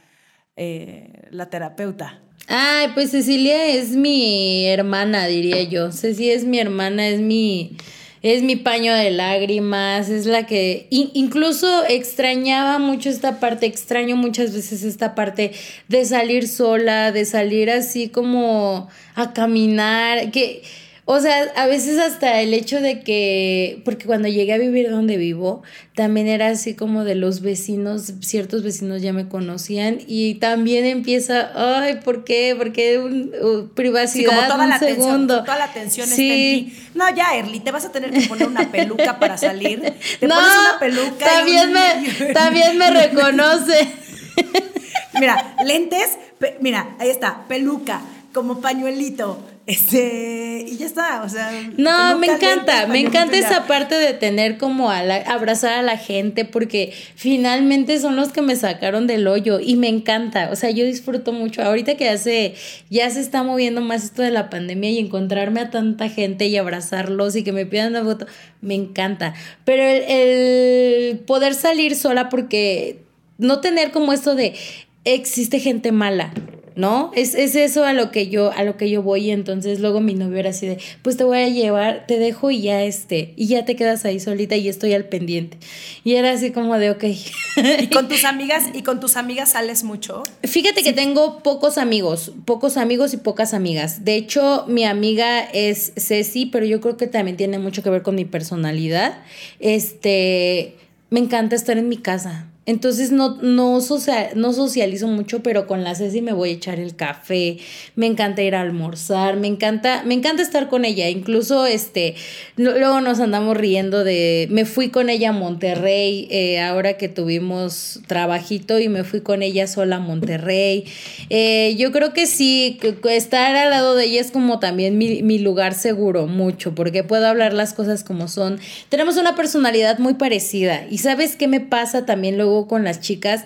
eh, la terapeuta. Ay, pues Cecilia es mi hermana, diría yo. Cecilia es mi hermana, es mi es mi paño de lágrimas, es la que incluso extrañaba mucho esta parte, extraño muchas veces esta parte de salir sola, de salir así como a caminar, que o sea, a veces hasta el hecho de que, porque cuando llegué a vivir donde vivo, también era así como de los vecinos, ciertos vecinos ya me conocían y también empieza, ay, ¿por qué? ¿Por qué uh, privacidad? como toda la segundo. Atención, toda la atención está en ti. No, ya, Erly, te vas a tener que poner una peluca para salir. Te pones una peluca. También, me, *laughs* también me reconoce. mira, lentes, mira, ahí está, peluca, como pañuelito este, y ya está, o sea. No, me encanta, me encanta esa parte de tener como a abrazar a la gente, porque finalmente son los que me sacaron del hoyo y me encanta, o sea, yo disfruto mucho. Ahorita que ya se, ya se está moviendo más esto de la pandemia y encontrarme a tanta gente y abrazarlos y que me pidan una foto, me encanta. Pero el, el poder salir sola porque no tener como esto de existe gente mala. ¿No? Es, eso a lo que yo, a lo que yo voy, y entonces luego mi novio era así de, pues te voy a llevar, te dejo y ya este, y ya te quedas ahí solita y estoy al pendiente. Y era así como de, ok. ¿Y con tus *laughs* amigas, y con tus amigas sales mucho? Fíjate que tengo pocos amigos, pocos amigos y pocas amigas. De hecho, mi amiga es Ceci, pero yo creo que también tiene mucho que ver con mi personalidad. Este, me encanta estar en mi casa entonces no, no, no socializo mucho, pero con la Ceci me voy a echar el café, me encanta ir a almorzar, me encanta, me encanta estar con ella. Incluso este, luego nos andamos riendo de, me fui con ella a Monterrey, eh, ahora que tuvimos trabajito y me fui con ella sola a Monterrey. Eh, yo creo que sí, estar al lado de ella es como también mi, mi lugar seguro, mucho, porque puedo hablar las cosas como son. Tenemos una personalidad muy parecida y sabes qué me pasa también luego con las chicas,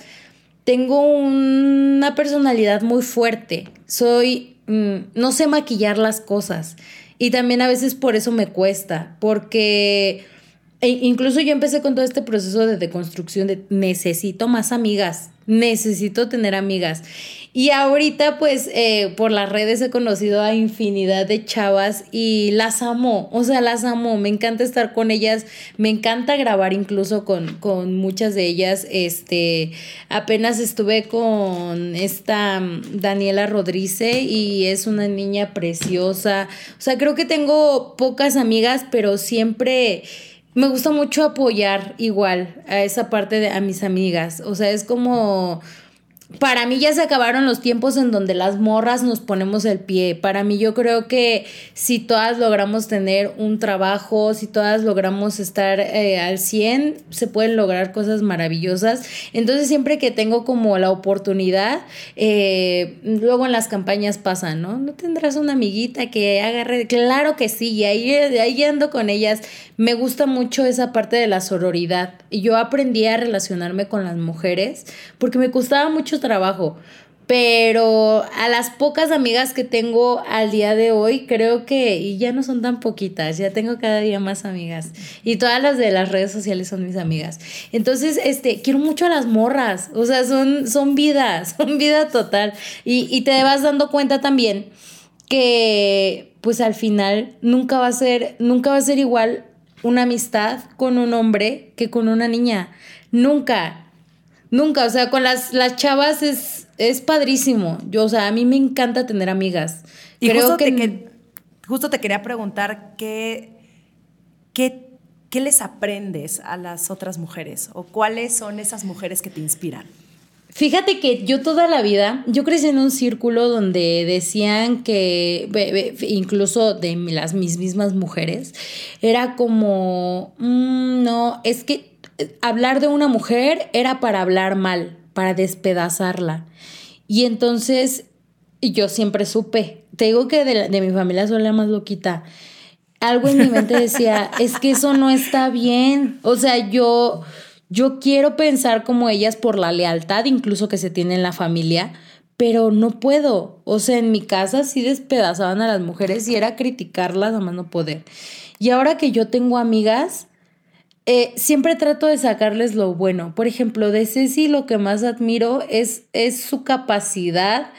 tengo una personalidad muy fuerte. Soy, mm, no sé maquillar las cosas. Y también a veces por eso me cuesta, porque e incluso yo empecé con todo este proceso de deconstrucción de necesito más amigas, necesito tener amigas. Y ahorita pues eh, por las redes he conocido a infinidad de chavas y las amo, o sea, las amo, me encanta estar con ellas, me encanta grabar incluso con, con muchas de ellas. Este, apenas estuve con esta mm, Daniela Rodríguez y es una niña preciosa. O sea, creo que tengo pocas amigas, pero siempre me gusta mucho apoyar igual a esa parte de a mis amigas. O sea, es como para mí ya se acabaron los tiempos en donde las morras nos ponemos el pie. Para mí yo creo que si todas logramos tener un trabajo, si todas logramos estar eh, al 100, se pueden lograr cosas maravillosas. Entonces siempre que tengo como la oportunidad, eh, luego en las campañas pasan, ¿no? No tendrás una amiguita que agarre, claro que sí, y ahí, ahí ando con ellas. Me gusta mucho esa parte de la sororidad. Yo aprendí a relacionarme con las mujeres porque me costaba mucho trabajo. Pero a las pocas amigas que tengo al día de hoy, creo que y ya no son tan poquitas, ya tengo cada día más amigas. Y todas las de las redes sociales son mis amigas. Entonces, este, quiero mucho a las morras. O sea, son, son vida, *laughs* son vida total. Y, y te vas dando cuenta también que, pues al final, nunca va a ser, nunca va a ser igual una amistad con un hombre que con una niña. Nunca. Nunca, o sea, con las, las chavas es, es padrísimo. Yo, o sea, a mí me encanta tener amigas. Y Creo justo, que... Te, justo te quería preguntar qué, qué, qué les aprendes a las otras mujeres o cuáles son esas mujeres que te inspiran. Fíjate que yo toda la vida, yo crecí en un círculo donde decían que, incluso de las mis mismas mujeres, era como, mm, no, es que hablar de una mujer era para hablar mal, para despedazarla. Y entonces yo siempre supe, te digo que de, mi familia soy la más loquita. Algo en mi mente decía, *laughs* es que eso no está bien. O sea, yo, yo quiero pensar como ellas por la lealtad incluso que se tiene en la familia, pero no puedo. O sea, en mi casa sí despedazaban a las mujeres y era criticarlas a más no poder. Y ahora que yo tengo amigas, eh, siempre trato de sacarles lo bueno. Por ejemplo, de Ceci lo que más admiro es, es su capacidad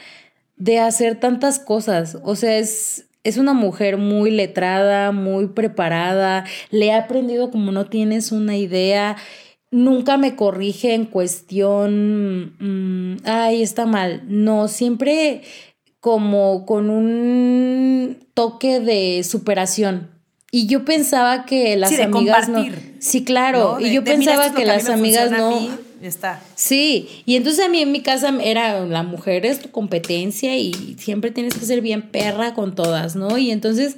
de hacer tantas cosas. O sea, es, es una mujer muy letrada, muy preparada, le ha aprendido como no tienes una idea. Nunca me corrige en cuestión, mm, ay, está mal. No, siempre como con un toque de superación. Y yo pensaba que las amigas no. Sí, claro. y yo pensaba que las amigas no. Está. Sí, y entonces a mí en mi casa era la mujer es tu competencia y siempre tienes que ser bien perra con todas, ¿no? Y entonces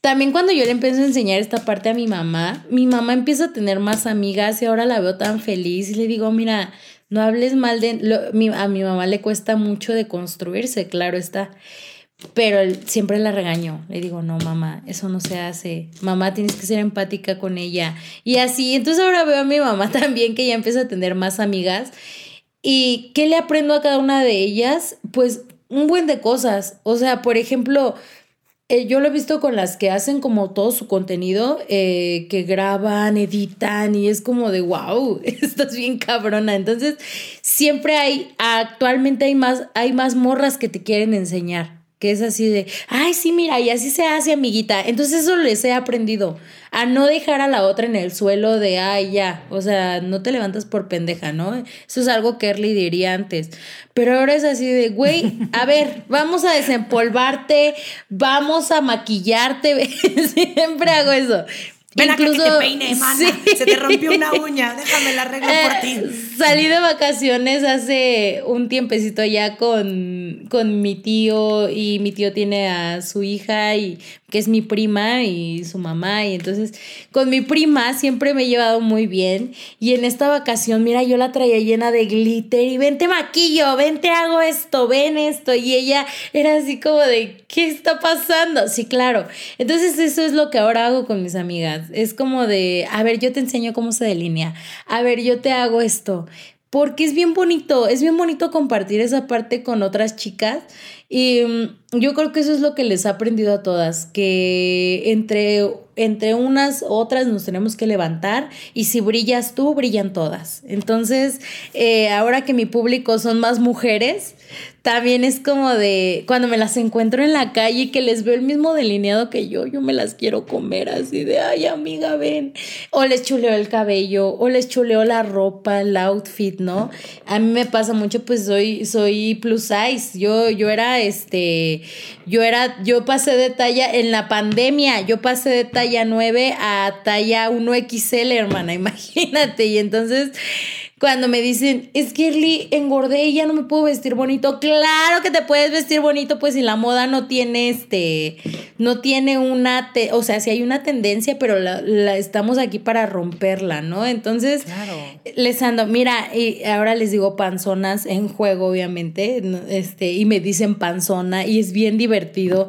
también cuando yo le empiezo a enseñar esta parte a mi mamá, mi mamá empieza a tener más amigas y ahora la veo tan feliz y le digo, mira, no hables mal de... a mi mamá le cuesta mucho de construirse, claro está. Pero siempre la regaño. Le digo, no, mamá, eso no se hace. Mamá, tienes que ser empática con ella. Y así, entonces ahora veo a mi mamá *laughs* también que ya empieza a tener más amigas. ¿Y qué le aprendo a cada una de ellas? Pues un buen de cosas. O sea, por ejemplo, eh, yo lo he visto con las que hacen como todo su contenido, eh, que graban, editan y es como de, wow, *laughs* estás bien cabrona. Entonces, siempre hay, actualmente hay más, hay más morras que te quieren enseñar que es así de, ay, sí, mira, y así se hace, amiguita. Entonces eso les he aprendido, a no dejar a la otra en el suelo de, ay, ya, o sea, no te levantas por pendeja, ¿no? Eso es algo que Erly diría antes. Pero ahora es así de, güey, a ver, vamos a desempolvarte, vamos a maquillarte, *laughs* siempre hago eso. Ven Incluso, que te peine, mana. Se te rompió una uña, déjame la arreglo por ti. *laughs* Salí de vacaciones hace un tiempecito ya con, con mi tío y mi tío tiene a su hija y que es mi prima y su mamá y entonces con mi prima siempre me he llevado muy bien y en esta vacación mira yo la traía llena de glitter y vente maquillo, vente hago esto, ven esto y ella era así como de ¿qué está pasando? Sí, claro. Entonces eso es lo que ahora hago con mis amigas es como de, a ver, yo te enseño cómo se delinea. A ver, yo te hago esto. Porque es bien bonito, es bien bonito compartir esa parte con otras chicas. Y mm, yo creo que eso es lo que les ha aprendido a todas, que entre, entre unas otras nos tenemos que levantar y si brillas tú, brillan todas. Entonces, eh, ahora que mi público son más mujeres, también es como de cuando me las encuentro en la calle y que les veo el mismo delineado que yo, yo me las quiero comer así de, ay amiga, ven. O les chuleo el cabello, o les chuleo la ropa, el outfit, ¿no? A mí me pasa mucho, pues soy, soy plus size. Yo, yo era, este, yo era, yo pasé de talla en la pandemia, yo pasé de talla 9 a talla 1XL, hermana, *laughs* imagínate. Y entonces cuando me dicen, es que Erly, engordé y ya no me puedo vestir bonito. Claro que te puedes vestir bonito, pues si la moda no tiene este, no tiene una, o sea, si hay una tendencia, pero la, estamos aquí para romperla, ¿no? Entonces, les ando, mira, y ahora les digo panzonas en juego, obviamente, este, y me dicen panzona y es bien divertido.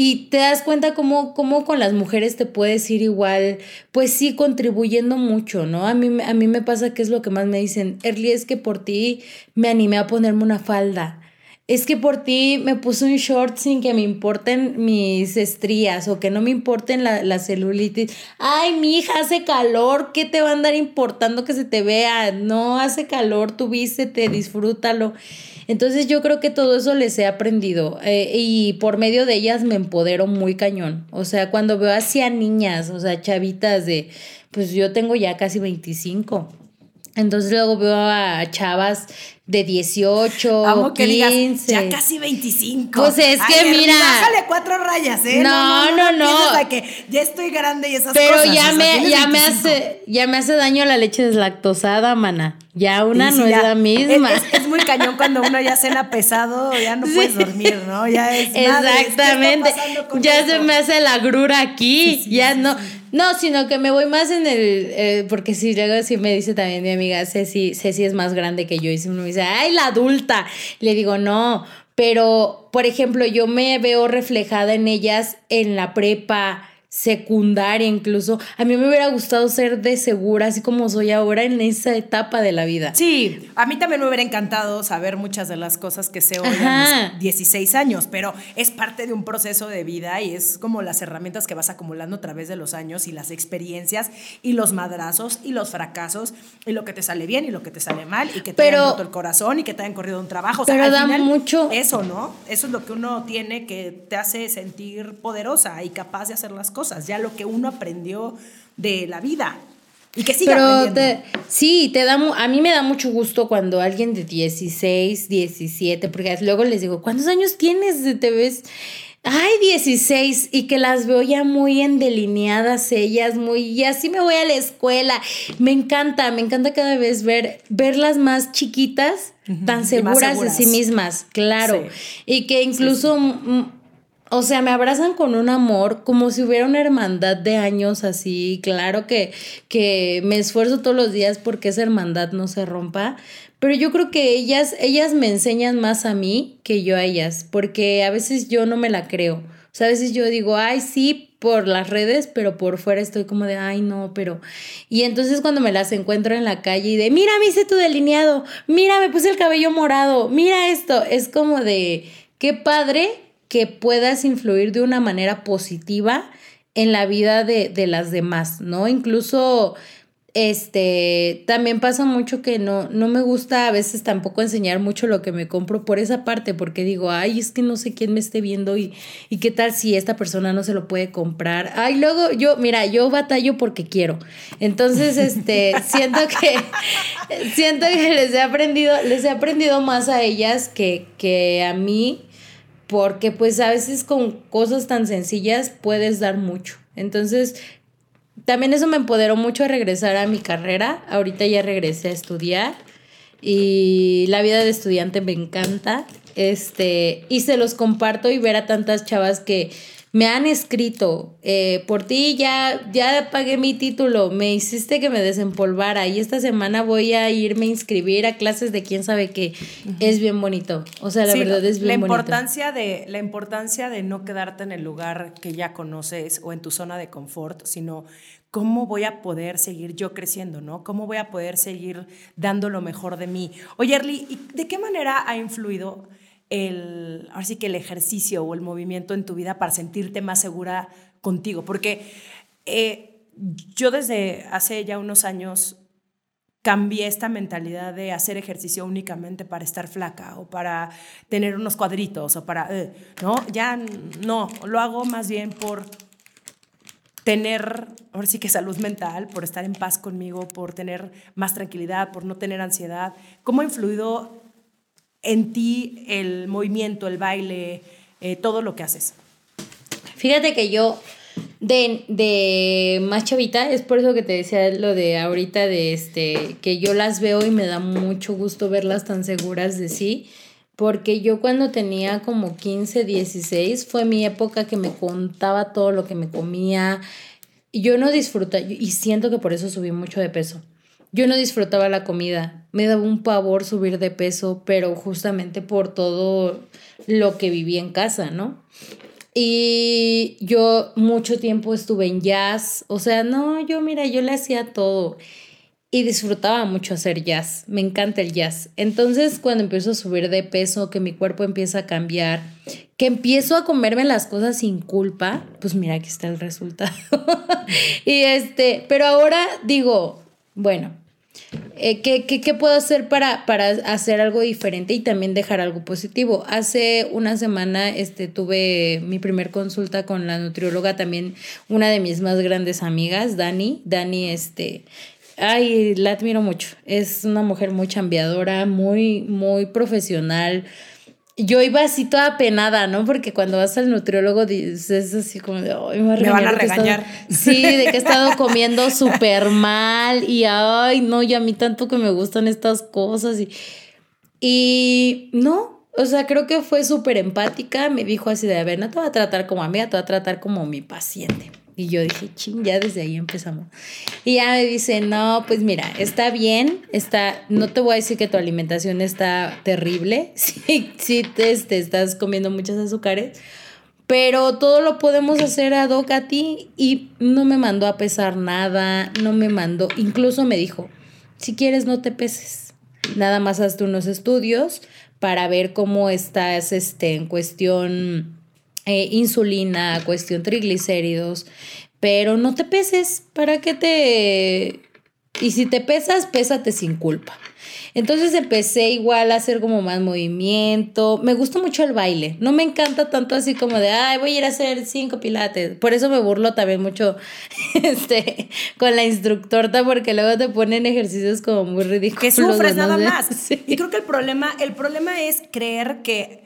Y te das cuenta cómo, cómo con las mujeres te puedes ir igual, pues sí, contribuyendo mucho, ¿no? A mí, a mí me pasa que es lo que más me dicen, Erly, es que por ti me animé a ponerme una falda. Es que por ti me puse un short sin que me importen mis estrías o que no me importen la, la celulitis. Ay, mi hija, hace calor, ¿qué te va a andar importando que se te vea? No hace calor, tú vístete, disfrútalo. Entonces yo creo que todo eso les he aprendido eh, y por medio de ellas me empodero muy cañón. O sea, cuando veo hacia niñas, o sea, chavitas de, pues yo tengo ya casi 25. Entonces luego veo a chavas de 18, Amo que 15. Digas, ya casi 25. Pues es que mira. Bájale cuatro rayas, ¿eh? No, no, no. no, que ya estoy grande y esas Pero cosas. Pero ya, me, ya me hace, ya me hace daño la leche deslactosada, mana. Ya una no es la misma. Es, muy cañón cuando uno ya cena pesado, ya no puedes dormir, ¿no? Ya es. Exactamente. ya se me hace la grura aquí. ya no. No, sino que me voy más en el. Eh, porque si luego sí me dice también mi amiga Ceci, Ceci es más grande que yo. Y si me dice, ¡ay, la adulta! Le digo, no. Pero, por ejemplo, yo me veo reflejada en ellas en la prepa, secundaria incluso. A mí me hubiera gustado ser de segura, así como soy ahora en esa etapa de la vida. Sí, a mí también me hubiera encantado saber muchas de las cosas que sé hoy a mis 16 años, pero es parte de un proceso de vida y es como las herramientas que vas acumulando a través de los años y las experiencias y los madrazos y los fracasos y lo que te sale bien y lo que te sale mal y que te hayan roto el corazón y que te hayan corrido un trabajo. O sea, pero da mucho. Eso, ¿no? Eso es lo que uno tiene que te hace sentir poderosa y capaz de hacer las cosas ya lo que uno aprendió de la vida. Y que siga Pero te, sí, te da, a mí me da mucho gusto cuando alguien de 16, 17, porque luego les digo, ¿cuántos años tienes? Te ves, ay, 16, y que las veo ya muy endelineadas ellas, muy, y así me voy a la escuela. Me encanta, me encanta cada vez ver, verlas más chiquitas, tan seguras, de sí mismas, claro. Y que incluso... O sea, me abrazan con un amor como si hubiera una hermandad de años así. Claro que, que me esfuerzo todos los días porque esa hermandad no se rompa. Pero yo creo que ellas, ellas me enseñan más a mí que yo a ellas. Porque a veces yo no me la creo. O sea, a veces yo digo, ay, sí, por las redes, pero por fuera estoy como de, ay, no, pero... Y entonces cuando me las encuentro en la calle y de, mira, me hice tu delineado, mira, me puse el cabello morado, mira esto, es como de, qué padre que puedas influir de una manera positiva en la vida de, de las demás, ¿no? Incluso este, también pasa mucho que no, no me gusta a veces tampoco enseñar mucho lo que me compro por esa parte, porque digo, ay, es que no sé quién me esté viendo y, y qué tal si esta persona no se lo puede comprar. Ay, luego yo, mira, yo batallo porque quiero. Entonces, este, *laughs* siento que, siento que les he aprendido, les he aprendido más a ellas que, que a mí porque pues a veces con cosas tan sencillas puedes dar mucho. Entonces, también eso me empoderó mucho a regresar a mi carrera. Ahorita ya regresé a estudiar y la vida de estudiante me encanta. Este, y se los comparto y ver a tantas chavas que me han escrito, eh, por ti ya, ya pagué mi título, me hiciste que me desempolvara y esta semana voy a irme a inscribir a clases de quién sabe qué. Es bien bonito. O sea, la verdad es bien la importancia De, la importancia de no quedarte en el lugar que ya conoces o en tu zona de confort, sino cómo voy a poder seguir yo creciendo, ¿no? ¿Cómo voy a poder seguir dando lo mejor de mí? Oye, Erly, ¿de qué manera ha influido el, ahora sí que el ejercicio o el movimiento en tu vida para sentirte más segura contigo. Porque eh, yo desde hace ya unos años cambié esta mentalidad de hacer ejercicio únicamente para estar flaca o para tener unos cuadritos o para, eh, no, ya no, lo hago más bien por tener, que salud mental, por estar en paz conmigo, por tener más tranquilidad, por no tener ansiedad. ¿Cómo ha influido en ti el movimiento, el baile, eh, todo lo que haces? Fíjate que yo de, de, más chavita, es por eso que te decía lo de ahorita de este, que yo las veo y me da mucho gusto verlas tan seguras de sí, porque yo cuando tenía como 15, 16 fue mi época que me contaba todo lo que me comía, yo no disfruto, y siento que por eso subí mucho de peso yo no disfrutaba la comida, me daba un pavor subir de peso, pero justamente por todo lo que viví en casa, ¿no? Y yo mucho tiempo estuve en jazz, o sea, no, yo mira, yo le hacía todo y disfrutaba mucho hacer jazz, me encanta el jazz. Entonces, cuando empiezo a subir de peso, que mi cuerpo empieza a cambiar, que empiezo a comerme las cosas sin culpa, pues mira, aquí está el resultado. *laughs* y este, pero ahora digo, bueno, eh, ¿qué, puedo hacer para, para hacer algo diferente y también dejar algo positivo? Hace una semana este, tuve mi primer consulta con la nutrióloga, también una de mis más grandes amigas, Dani. Dani, este, ay, la admiro mucho. Es una mujer muy chambeadora, muy, muy profesional yo iba así toda penada, ¿no? Porque cuando vas al nutriólogo dices así como de, ay, me, me van a regañar. sí, de que he estado *laughs* comiendo súper mal y, ay, no, y a mí tanto que me gustan estas cosas y, y no, o sea, creo que fue súper empática, me dijo así de, a ver, no te voy a tratar como amiga, te voy a tratar como mi paciente. Y yo dije, ching, ya desde ahí empezamos. Y ya me dice, no, pues mira, está bien, está, no te voy a decir que tu alimentación está terrible, *laughs* sí, sí te, te estás comiendo muchos azúcares, pero todo lo podemos hacer ad hoc a ti y no me mandó a pesar nada, no me mandó, incluso me dijo, si quieres no te peses, nada más hazte unos estudios para ver cómo estás este, en cuestión eh, insulina, cuestión triglicéridos, pero no te peses, ¿para qué te... Y si te pesas, pésate sin culpa. Entonces empecé igual a hacer como más movimiento. Me gusta mucho el baile. No me encanta tanto así como de, ay, voy a ir a hacer cinco pilates. Por eso me burlo también mucho *laughs* este, con la instructora porque luego te ponen ejercicios como muy ridículos. Que sufres nada *laughs* más. Y creo que el problema, el problema es creer que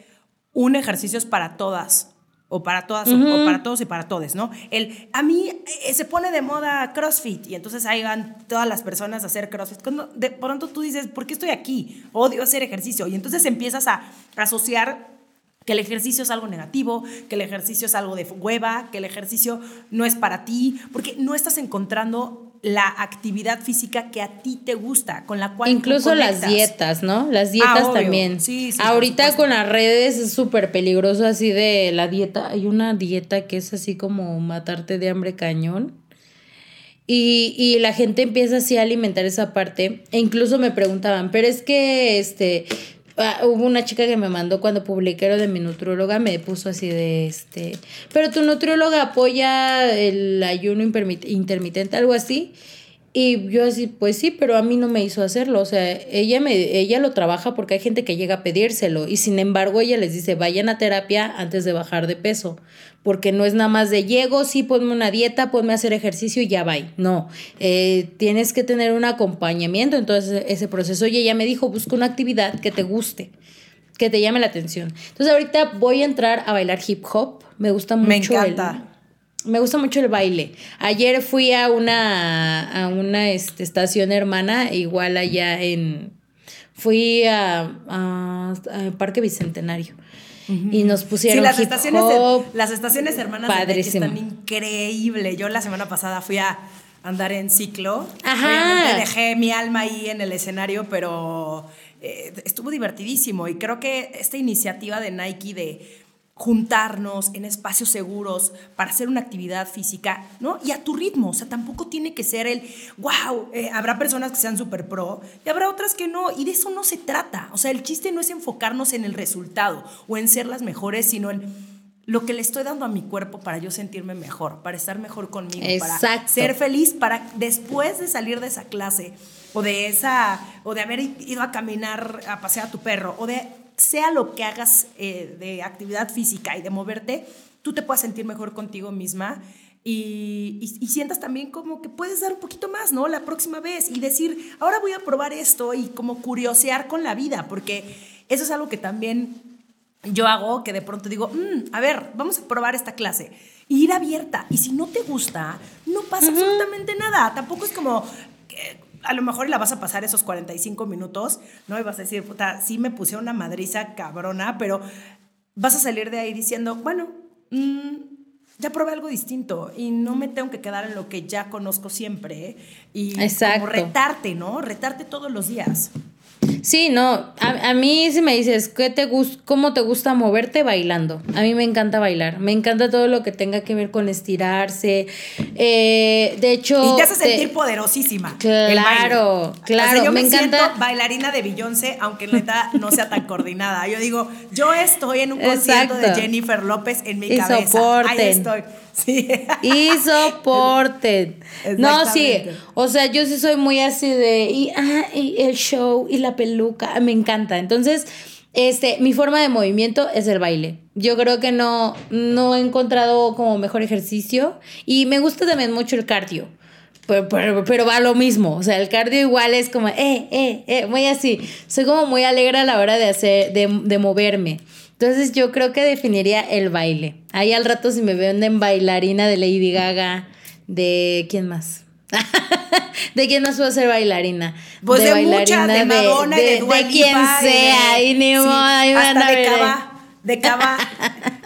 un ejercicio es para todas o para todas, o para todos y para todos, ¿no? El, a mí eh, se pone de moda CrossFit y entonces ahí van todas las personas a hacer CrossFit. Cuando de pronto tú dices, ¿por qué estoy aquí? Odio hacer ejercicio. Y entonces empiezas a asociar que el ejercicio es algo negativo, que el ejercicio es algo de hueva, que el ejercicio no es para ti, porque no estás encontrando la actividad física que a ti te gusta, con la cual incluso las dietas, ¿no? Las ah, dietas también. Sí, sí, Ahorita con las redes es súper peligroso así de la dieta. Hay una dieta que es así como matarte de hambre cañón. Y, y la gente empieza así a alimentar esa parte. E incluso me preguntaban, pero es que este Ah, hubo una chica que me mandó cuando publiqué lo de mi nutrióloga, me puso así de este, pero tu nutrióloga apoya el ayuno intermitente, algo así. Y yo así, pues sí, pero a mí no me hizo hacerlo. O sea, ella, me, ella lo trabaja porque hay gente que llega a pedírselo. Y sin embargo, ella les dice, vayan a terapia antes de bajar de peso. Porque no es nada más de llego, sí, ponme una dieta, ponme a hacer ejercicio y ya va. No, eh, tienes que tener un acompañamiento en todo ese, proceso. Y ella me dijo, busca una actividad que te guste que te llame la atención. Entonces ahorita voy a entrar a bailar hip hop. Me gusta mucho. Me encanta me gusta mucho el baile. Ayer fui a una, a una este, estación hermana, igual allá en... Fui a, a, Parque Bicentenario. Y nos pusieron sí, las estaciones las estaciones hermanas están increíble. Yo la semana pasada fui a andar en ciclo. Ajá. dejé mi alma ahí en el escenario, pero eh, estuvo divertidísimo. Y creo que esta iniciativa de Nike de juntarnos en espacios seguros para hacer una actividad física, ¿no? Y a tu ritmo, o sea, tampoco tiene que ser el, wow, eh, habrá personas que sean súper pro y habrá otras que no, y de eso no se trata, o sea, el chiste no es enfocarnos en el resultado o en ser las mejores, sino en lo que le estoy dando a mi cuerpo para yo sentirme mejor, para estar mejor conmigo, para ser feliz, para después de salir de esa clase o de esa, o de haber ido a caminar, a pasear a tu perro, o de sea lo que hagas eh, de actividad física y de moverte, tú te puedas sentir mejor contigo misma y, y, sientas también como que puedes dar un poquito más, ¿no? La próxima vez y decir, ahora voy a probar esto y como curiosear con la vida, porque eso es algo que también yo hago, que de pronto digo, mm, a ver, vamos a probar esta clase. Y ir abierta. Y si no te gusta, no pasa absolutamente nada. Tampoco es como a lo mejor la vas a pasar esos 45 minutos, ¿no? Y vas a decir, puta, sí me puse una madriza cabrona, pero vas a salir de ahí diciendo, bueno, mm, ya probé algo distinto y no me tengo que quedar en lo que ya conozco siempre. Y como retarte, ¿no? Retarte todos los días. Sí, no, a, mí si me dices, ¿qué te ¿cómo te gusta moverte bailando? A mí me encanta bailar, me encanta todo lo que tenga que ver con estirarse. Eh, de hecho... Y te hace sentir poderosísima. Claro, claro, yo me, encanta... siento bailarina de Beyoncé, aunque neta no sea tan coordinada. Yo digo, yo estoy en un concierto de Jennifer López en mi cabeza. Ahí estoy. Sí. Y soporten. No, sí. O sea, yo sí soy muy así de. Ah, y, el show y la peluca. Me encanta. Entonces, este, mi forma de movimiento es el baile. Yo creo que no, no he encontrado como mejor ejercicio. Y me gusta también mucho el cardio. Pero, pero, va lo mismo. O sea, el cardio igual es como, eh, eh, eh, muy así. Soy como muy alegre a la hora de hacer, de, de moverme. Entonces yo creo que definiría el baile. Ahí al rato si me veo en bailarina de Lady Gaga, de quién más. *laughs* ¿De quién más puedo ser bailarina? Pues de, bailarina de Madonna, de, de, de, quien sea, y ni modo, hasta de Cava. De Cava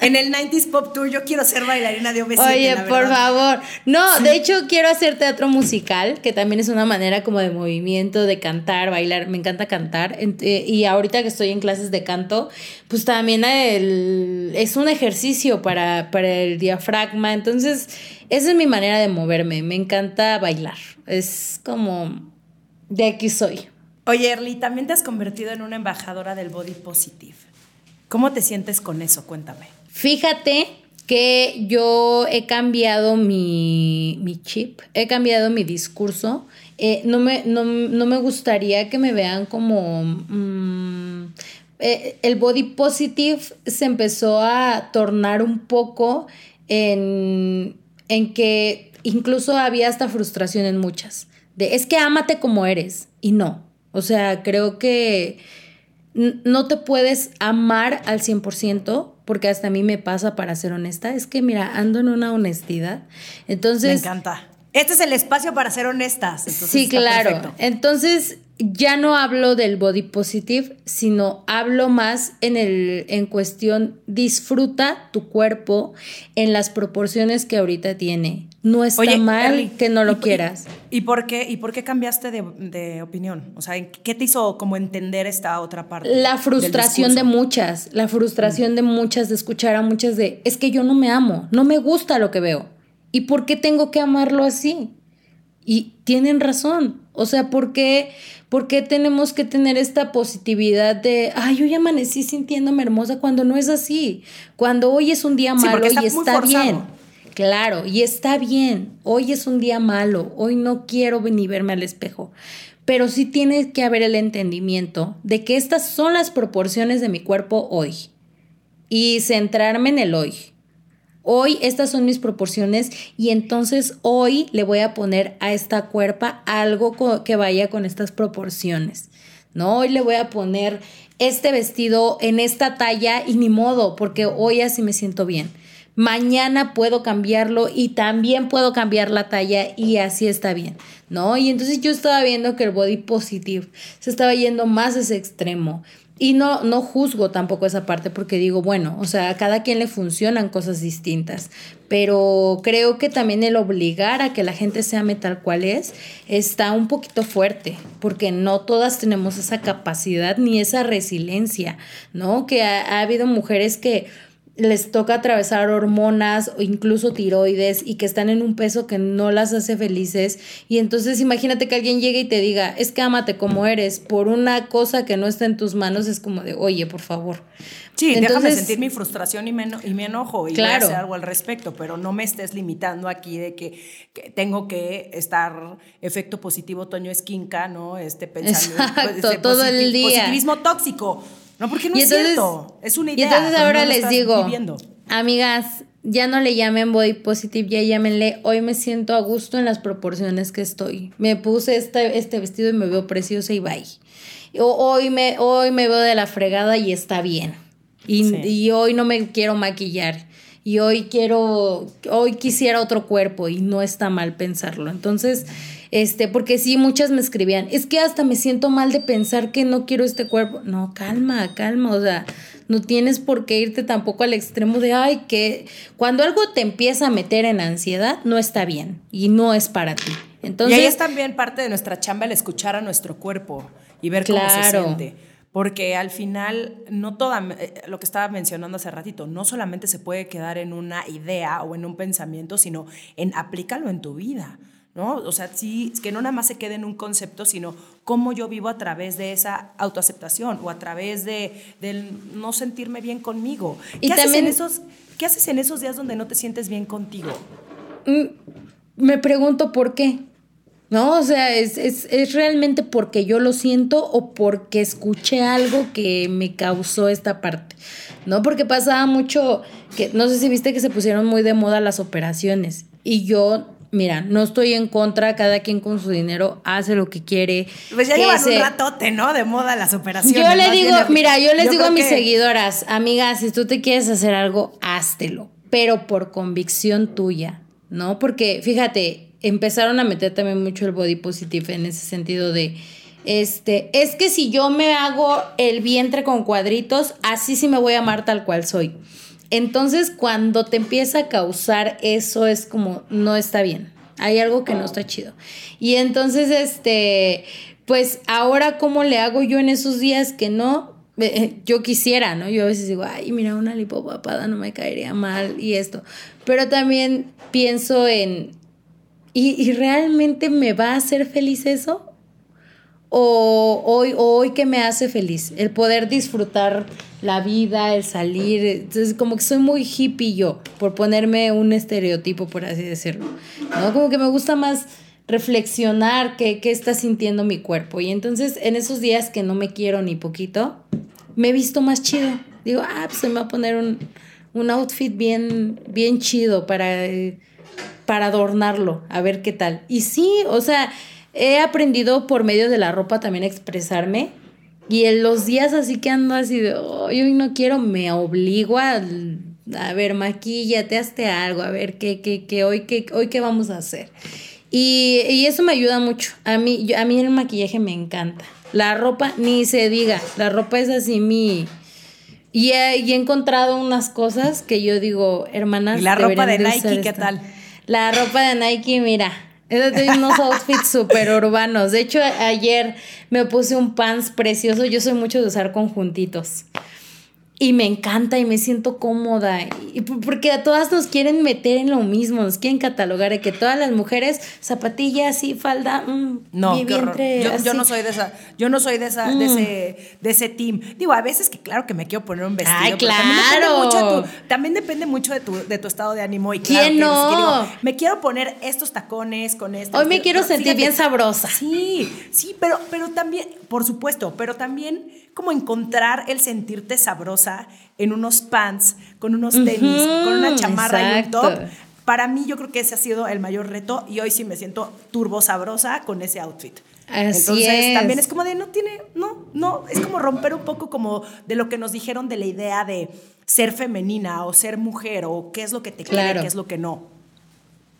en el 90s Pop Tour. Yo quiero ser bailarina de OV7. Oye, por favor. No, de hecho quiero hacer teatro musical, que también es una manera como de movimiento, de cantar, bailar. Me encanta cantar. Eh, y ahorita que estoy en clases de canto, pues también es un ejercicio para, para el diafragma. Entonces, esa es mi manera de moverme. Me encanta bailar. Es como de aquí soy. Oye, Erly, también te has convertido en una embajadora del body positive. ¿Cómo te sientes con eso? Cuéntame. Fíjate que yo he cambiado mi, chip, he cambiado mi discurso. Eh, no, me, no, me gustaría que me vean como... Mm, eh, el body positive se empezó a tornar un poco en, en que incluso había hasta frustración en muchas. Es que ámate como eres. Y no, o sea, creo que no te puedes amar al 100%, porque hasta a mí me pasa, para ser honesta, es que mira, ando en una honestidad. Entonces... Me encanta. Este es el espacio para ser honestas. sí, claro. Entonces, ya no hablo del body positive, sino hablo más en el en cuestión disfruta tu cuerpo en las proporciones que ahorita tiene. No está mal que no lo quieras. Y, por qué, ¿Y por qué cambiaste de, opinión? O sea, ¿qué te hizo como entender esta otra parte? La frustración de muchas, la frustración de muchas, de escuchar a muchas de, es que yo no me amo, no me gusta lo que veo. ¿Y por qué tengo que amarlo así? Y tienen razón. O sea, ¿por qué, ¿por qué tenemos que tener esta positividad de, ay, yo ya amanecí sintiéndome hermosa cuando no es así? Cuando hoy es un día malo y está bien Claro, y está bien. Hoy es un día malo, hoy no quiero ni verme al espejo. Pero sí tiene que haber el entendimiento de que estas son las proporciones de mi cuerpo hoy. Y centrarme en el hoy. Hoy estas son mis proporciones y entonces hoy le voy a poner a esta cuerpa algo que vaya con estas proporciones. ¿no? Hoy le voy a poner este vestido en esta talla y ni modo, porque hoy así me siento bien mañana puedo cambiarlo y también puedo cambiar la talla y así está bien, ¿no? Y entonces yo estaba viendo que el body positive se estaba yendo más a ese extremo. Y no, no juzgo tampoco esa parte porque digo, bueno, o sea, a cada quien le funcionan cosas distintas, pero creo que también el obligar a que la gente se ame tal cual es está un poquito fuerte, porque no todas tenemos esa capacidad ni esa resiliencia, ¿no? Que ha habido mujeres que les toca atravesar hormonas o incluso tiroides y que están en un peso que no las hace felices. Y entonces imagínate que alguien llegue y te diga, es que ámate como eres, por una cosa que no está en tus manos, es como de, oye, por favor. Sí, déjame sentir mi frustración y me, y me enojo y claro. voy a hacer algo al respecto, pero no me estés limitando aquí de que, tengo que estar efecto positivo Toño Esquinca, ¿no? Este pensamiento, Exacto, este todo el día. Positivismo tóxico. No, porque no es cierto. Es una idea. Y entonces ahora les digo, amigas, ya no le llamen body positive, ya llámenle hoy me siento a gusto en las proporciones que estoy. Me puse este, este vestido y me veo preciosa y bye. Hoy me, hoy me veo de la fregada y está bien. Y, y hoy no me quiero maquillar. Y hoy quiero, hoy quisiera otro cuerpo y no está mal pensarlo. Entonces, este, porque sí, muchas me escribían, es que hasta me siento mal de pensar que no quiero este cuerpo. No, calma, calma, o sea, no tienes por qué irte tampoco al extremo de, ay, que cuando algo te empieza a meter en ansiedad, no está bien y no es para ti. Entonces, y ahí es también parte de nuestra chamba el escuchar a nuestro cuerpo y ver cómo se siente. Porque al final, no toda, eh, lo que estaba mencionando hace ratito, no solamente se puede quedar en una idea o en un pensamiento, sino en aplícalo en tu vida. ¿No? O sea, sí, que no nada más se quede en un concepto, sino cómo yo vivo a través de esa autoaceptación o a través de del no sentirme bien conmigo. ¿Qué, haces en esos, ¿Qué haces en esos días donde no te sientes bien contigo? Mm, me pregunto por qué. ¿No? O sea, es, es, es, realmente porque yo lo siento o porque escuché algo que me causó esta parte. ¿No? Porque pasaba mucho que, no sé si viste que se pusieron muy de moda las operaciones. Y yo mira, no estoy en contra, cada quien con su dinero hace lo que quiere. Pues ya llevan un ratote, ¿no? De moda las operaciones. Yo le digo, mira, yo les digo a mis seguidoras, amigas, si tú te quieres hacer algo, háztelo, pero por convicción tuya, ¿no? Porque fíjate, empezaron a meter también mucho el body positive en ese sentido de Este, es que si yo me hago el vientre con cuadritos, así sí me voy a amar tal cual soy. Entonces, cuando te empieza a causar eso, es como, no está bien. Hay algo que no está chido. Y entonces, este, pues ahora, ¿cómo le hago yo en esos días que no? Eh, eh, yo quisiera, ¿no? Yo a veces digo, ay, mira, una lipopapada no me caería mal y esto. Pero también pienso en, ¿y, y realmente me va a hacer feliz eso? O hoy, hoy que me hace feliz, el poder disfrutar la vida, el salir, entonces como que soy muy hippie yo, por ponerme un estereotipo, por así decirlo, ¿no? Como que me gusta más reflexionar qué, qué está sintiendo mi cuerpo y entonces en esos días que no me quiero ni poquito, me he visto más chido, digo, ah, pues se me va a poner un, un outfit bien, bien chido para, para adornarlo, a ver qué tal. Y sí, o sea, he aprendido por medio de la ropa también a expresarme. Y en los días así que ando así de, hoy no quiero, me obligo a, a ver, maquillate, hazte algo, a ver qué, qué, qué, hoy, qué, hoy qué vamos a hacer. Y, y, eso me ayuda mucho. A mí, a mí el maquillaje me encanta. La ropa, ni se diga, la ropa es así mi... Y he, y he encontrado unas cosas que yo digo, hermanas. ¿Y la ropa de Nike qué tal? La ropa de Nike, mira, de unos outfits súper urbanos. De hecho, ayer me puse un pants precioso. Yo soy mucho de usar conjuntitos. Y me encanta y me siento cómoda. Y porque a todas nos quieren meter en lo mismo, nos quieren catalogar de que todas las mujeres, zapatillas y falda, mm, no, vientre, yo, yo, no soy de esa, yo no soy de esa, de mm. ese, de ese team. Digo, a veces que claro que me quiero poner un vestido. Ay, claro. También depende mucho de tu, de tu estado de ánimo. Y claro, ¿Quién no? me quiero poner estos tacones con esto. Hoy me quiero sentir bien sabrosa. Sí, sí, pero, pero también, por supuesto, pero también como encontrar el sentirte sabrosa en unos pants, con unos tenis, con una chamarra y un top. Para mí yo creo que ese ha sido el mayor reto y hoy sí me siento turbo sabrosa con ese outfit. Así Entonces también es como de no tiene, no, no, es como romper un poco como de lo que nos dijeron de la idea de ser femenina o ser mujer o qué es lo que te quiere, qué es lo que no.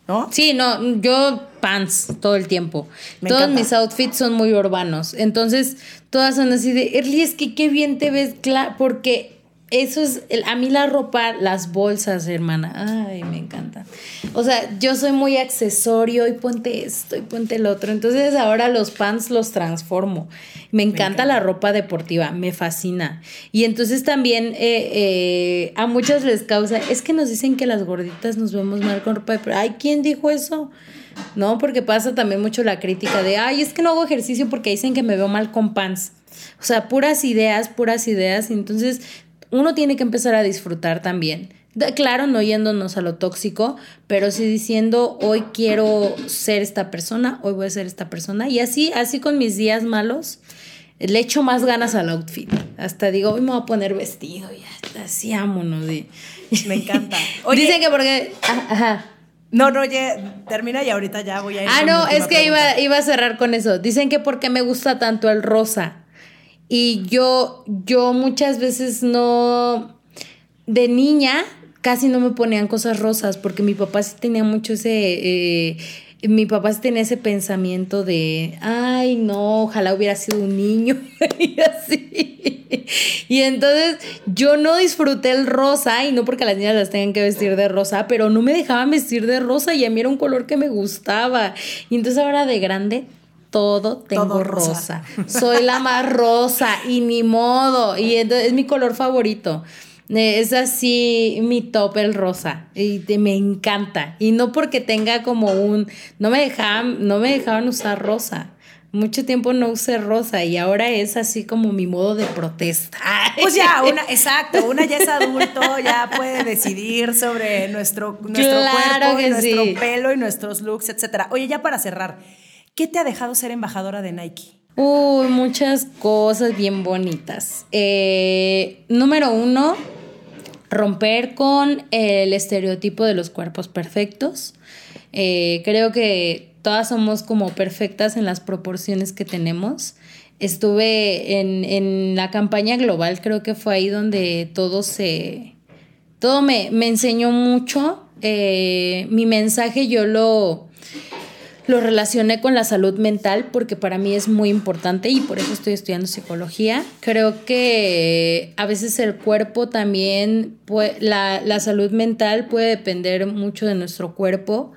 ¿No? Sí, no, yo pants todo el tiempo. Todos mis outfits son muy urbanos. Entonces, todas son así de, Erly, es que qué bien te ves, claro, porque eso es, a mí la ropa, las bolsas, hermana, ay, me encanta. O sea, yo soy muy accesorio y ponte esto y ponte el otro. Entonces ahora los pants los transformo. Me encanta, la ropa deportiva, me fascina. Y entonces también eh, eh, a muchas les causa, es que nos dicen que las gorditas nos vemos mal con ropa de... Ay, ¿quién dijo eso? No, porque pasa también mucho la crítica de, ay, es que no hago ejercicio porque dicen que me veo mal con pants. O sea, puras ideas, puras ideas. Y entonces uno tiene que empezar a disfrutar también. Claro, no yéndonos a lo tóxico, pero sí diciendo, hoy quiero ser esta persona, hoy voy a ser esta persona. Y así, así con mis días malos, le echo más ganas al outfit. Hasta digo, hoy me voy a poner vestido, y así vámonos. Me encanta. *laughs* Dicen que porque... Ah, ajá. No, no, ya termina y ahorita ya voy a ir. Ah, no, es que iba, iba a cerrar con eso. Dicen que porque me gusta tanto el rosa. Y yo, yo muchas veces no, de niña, casi no me ponían cosas rosas, porque mi papá sí tenía mucho ese, eh, mi papá sí tenía ese pensamiento de, ay, no, ojalá hubiera sido un niño *laughs* y así. Y entonces yo no disfruté el rosa, y no porque las niñas las tengan que vestir de rosa, pero no me dejaban vestir de rosa y a mí era un color que me gustaba. Y entonces ahora de grande todo tengo rosa. Soy la más rosa y ni modo. Y es mi color favorito. Es así mi top el rosa y me encanta y no porque tenga como un no me dejaban no me dejaban usar rosa mucho tiempo no usé rosa y ahora es así como mi modo de protesta. *laughs* Pues ya, una, exacto, una ya es adulto, ya puede decidir sobre nuestro, nuestro cuerpo, y nuestro pelo y nuestros looks, etcétera. Oye, ya para cerrar, ¿Qué te ha dejado ser embajadora de Nike? Uy, muchas cosas bien bonitas. Eh, número uno, romper con el estereotipo de los cuerpos perfectos. Eh, creo que todas somos como perfectas en las proporciones que tenemos. Estuve en, la campaña global, creo que fue ahí donde todo se... Todo me, enseñó mucho. Eh, mi mensaje yo lo lo relacioné con la salud mental porque para mí es muy importante y por eso estoy estudiando psicología. Creo que a veces el cuerpo también, la, la salud mental puede depender mucho de nuestro cuerpo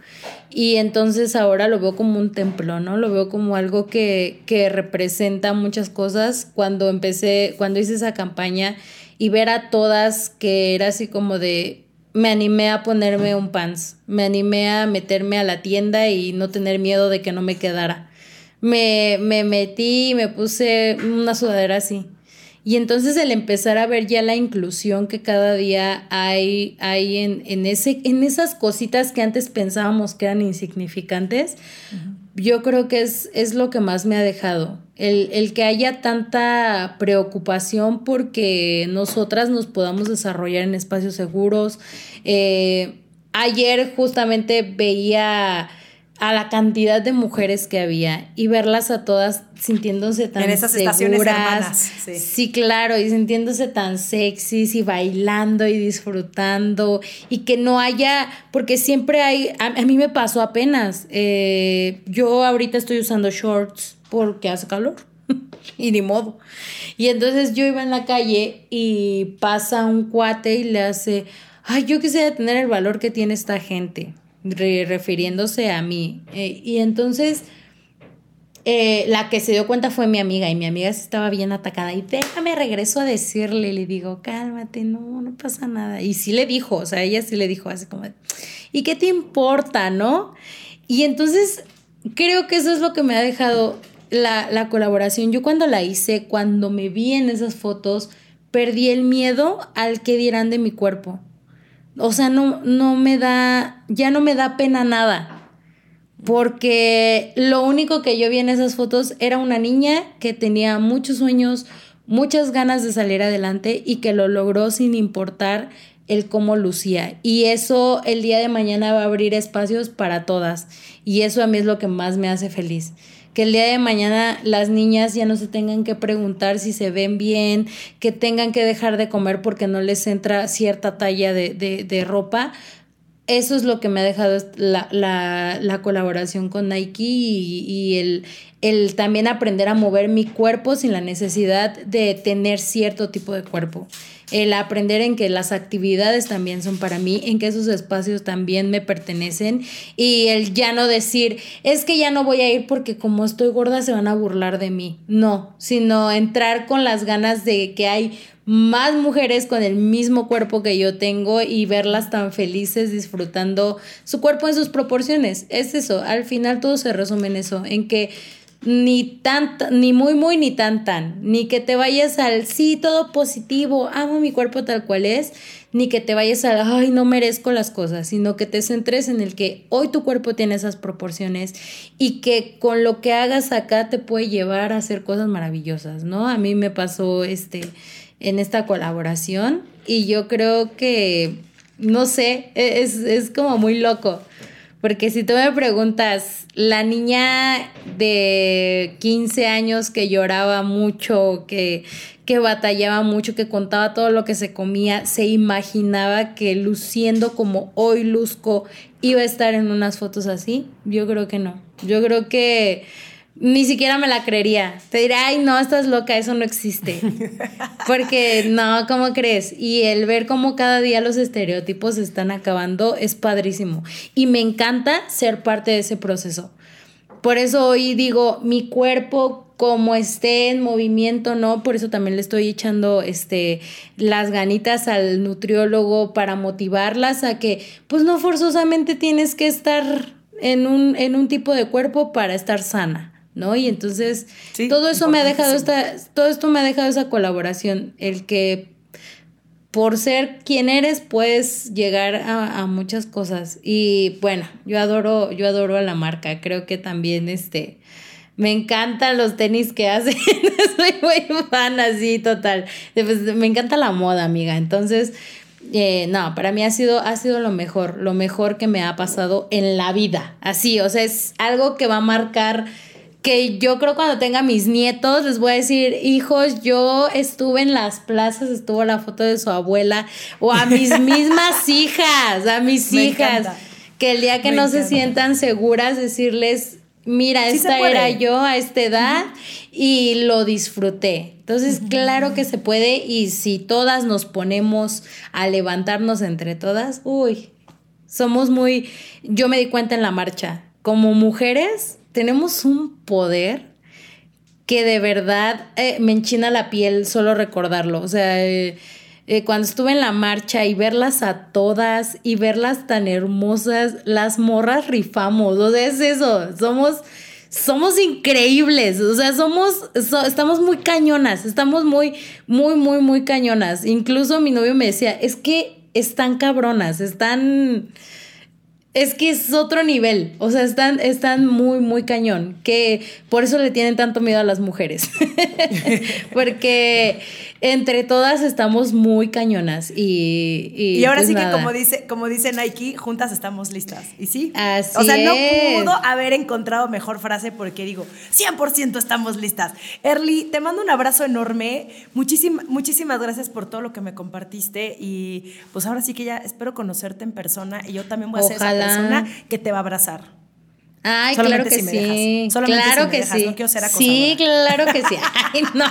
y entonces ahora lo veo como un templo, ¿no? Lo veo como algo que, que representa muchas cosas. Cuando empecé, cuando hice esa campaña y ver a todas que era así como de me animé a ponerme un pants, me animé a meterme a la tienda y no tener miedo de que no me quedara. Me, me metí y me puse una sudadera así. Y entonces el empezar a ver ya la inclusión que cada día hay, hay en, en, ese, en esas cositas que antes pensábamos que eran insignificantes, yo creo que es, es lo que más me ha dejado. El, el, que haya tanta preocupación porque nosotras nos podamos desarrollar en espacios seguros. Eh, ayer justamente veía a la cantidad de mujeres que había y verlas a todas sintiéndose tan en esas estaciones hermanas, sí. claro, y sintiéndose tan sexys y bailando y disfrutando y que no haya, porque siempre hay, a, mí me pasó apenas, eh, yo ahorita estoy usando shorts porque hace calor *laughs* y ni modo. Y entonces yo iba en la calle y pasa un cuate y le hace, ay, yo quisiera tener el valor que tiene esta gente refiriéndose a mí. Eh, y entonces eh, la que se dio cuenta fue mi amiga y mi amiga estaba bien atacada y déjame regreso a decirle, le digo, cálmate, no, no pasa nada. Y sí le dijo, o sea, ella sí le dijo así como, ¿y qué te importa, no? Y entonces creo que eso es lo que me ha dejado la, la colaboración. Yo cuando la hice, cuando me vi en esas fotos, perdí el miedo al que dirán de mi cuerpo. O sea, no, no me da, ya no me da pena nada. Porque lo único que yo vi en esas fotos era una niña que tenía muchos sueños, muchas ganas de salir adelante y que lo logró sin importar el cómo lucía. Y eso el día de mañana va a abrir espacios para todas. Y eso a mí es lo que más me hace feliz que el día de mañana las niñas ya no se tengan que preguntar si se ven bien, que tengan que dejar de comer porque no les entra cierta talla de, de, de ropa. Eso es lo que me ha dejado la, la, la colaboración con Nike y, y el, el también aprender a mover mi cuerpo sin la necesidad de tener cierto tipo de cuerpo el aprender en que las actividades también son para mí, en que esos espacios también me pertenecen y el ya no decir, es que ya no voy a ir porque como estoy gorda se van a burlar de mí. No, sino entrar con las ganas de que hay más mujeres con el mismo cuerpo que yo tengo y verlas tan felices disfrutando su cuerpo en sus proporciones. Es eso, al final todo se resume en eso, en que ni tan, ni muy, muy, ni tan, tan. Ni que te vayas al sí, todo positivo, amo mi cuerpo tal cual es, ni que te vayas al ay, no merezco las cosas, sino que te centres en el que hoy tu cuerpo tiene esas proporciones y que con lo que hagas acá te puede llevar a hacer cosas maravillosas, ¿no? A mí me pasó este en esta colaboración y yo creo que, no sé, e, es, es como muy loco porque si tú me preguntas, la niña de 15 años que lloraba mucho, que, que batallaba mucho, que contaba todo lo que se comía, se imaginaba que luciendo como hoy luzco iba a estar en unas fotos así. Yo creo que no. Yo creo que ni siquiera me la creería. Te diría, ay, no, estás loca, eso no existe. *laughs* Porque no, ¿cómo crees? Y el ver cómo cada día los estereotipos se están acabando es padrísimo. Y me encanta ser parte de ese proceso. Por eso hoy digo, mi cuerpo como esté en movimiento, ¿no? Por eso también le estoy echando este, las ganitas al nutriólogo para motivarlas a que, pues no forzosamente tienes que estar en un, en un tipo de cuerpo para estar sana. ¿No? Y entonces todo eso me ha dejado esta, todo esto me ha dejado esa colaboración, el que por ser quien eres puedes llegar a, muchas cosas. Y bueno, yo adoro, yo adoro a la marca, creo que también este me encantan los tenis que hacen. *laughs* Soy muy fan así, total. Pues, me encanta la moda, amiga. Entonces, eh, no, para mí ha sido, ha sido lo mejor, lo mejor que me ha pasado en la vida. Así, o sea, es algo que va a marcar que yo creo cuando tenga mis nietos les voy a decir, hijos, yo estuve en las plazas, estuvo la foto de su abuela, o a mis *laughs* mismas hijas, a mis hijas, que el día que no se sientan seguras, decirles, mira, esta era yo a esta edad y lo disfruté. Entonces, claro que se puede y si todas nos ponemos a levantarnos entre todas, uy, somos muy, yo me di cuenta en la marcha, como mujeres tenemos un poder que de verdad eh, me enchina la piel solo recordarlo. O sea, eh, eh, cuando estuve en la marcha y verlas a todas y verlas tan hermosas, las morras rifamos. O sea, es eso, somos somos increíbles, o sea, somos, estamos muy cañonas, estamos muy, muy, muy, muy cañonas. Incluso mi novio me decía, es que están cabronas, están, es que es otro nivel, o sea, están, están muy, muy cañón, que por eso le tienen tanto miedo a las mujeres, *laughs* porque entre todas estamos muy cañonas y... Y, ahora pues sí que como dice, como dice Nike, juntas estamos listas, ¿y sí? Así O sea, no pudo haber encontrado mejor frase porque digo, 100% estamos listas. Erly, te mando un abrazo enorme, muchísimas gracias por todo lo que me compartiste y pues ahora sí que ya espero conocerte en persona y yo también voy a ser esa persona que te va a abrazar. Ay, claro que sí. claro que sí. No quiero ser Sí, claro que sí. *laughs* Ay, no.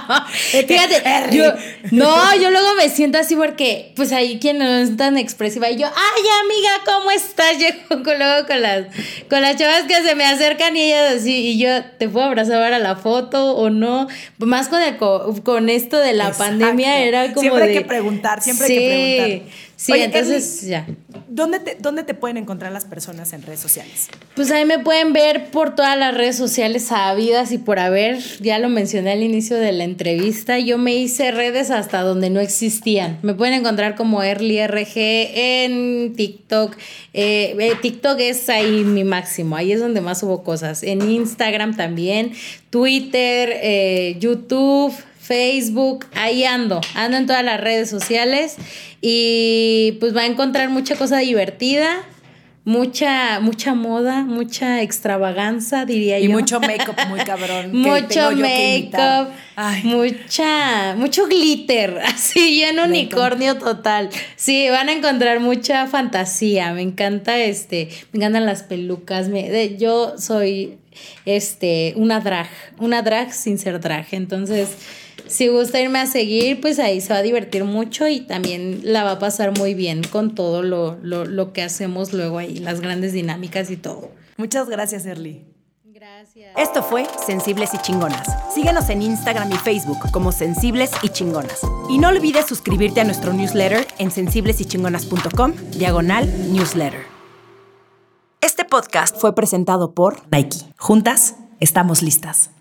Fíjate, yo, no, yo luego me siento así porque, pues ahí quien no es tan expresiva y yo, ay, amiga, ¿cómo estás? *laughs* Llego con, luego con las, con las chavas que se me acercan y ellas así, y yo, ¿te puedo abrazar a la foto o no? Más con, el, con esto de la pandemia era como Siempre hay que preguntar, siempre hay que preguntar. Sí, entonces ya. ¿dónde te, ¿Dónde te pueden encontrar las personas en redes sociales? Pues ahí me pueden ver por todas las redes sociales habidas y por haber. Ya lo mencioné al inicio de la entrevista. Yo me hice redes hasta donde no existían. Me pueden encontrar como EarlyRG en TikTok. Eh, eh, TikTok es ahí mi máximo. Ahí es donde más subo cosas. En Instagram también. Twitter, eh, YouTube. Facebook, ahí ando, ando en todas las redes sociales y pues va a encontrar mucha cosa divertida, mucha, mucha moda, mucha extravaganza, diría y yo. Y mucho *laughs* make-up muy cabrón. mucho make-up, mucha, mucho glitter, *laughs* así en unicornio total. Sí, van a encontrar mucha fantasía. Me encanta este, me encantan las pelucas. Me, yo soy este, una drag, una drag sin ser drag. Entonces, si gusta irme a seguir, pues ahí se va a divertir mucho y también la va a pasar muy bien con todo lo, lo, que hacemos luego ahí, las grandes dinámicas y todo. Muchas gracias, Erly. Gracias. Esto fue Sensibles y Chingonas. Síguenos en Instagram y Facebook como Sensibles y Chingonas. Y no olvides suscribirte a nuestro newsletter en sensiblesychingonas.com, diagonal newsletter. Este podcast fue presentado por Nike. Juntas, estamos listas.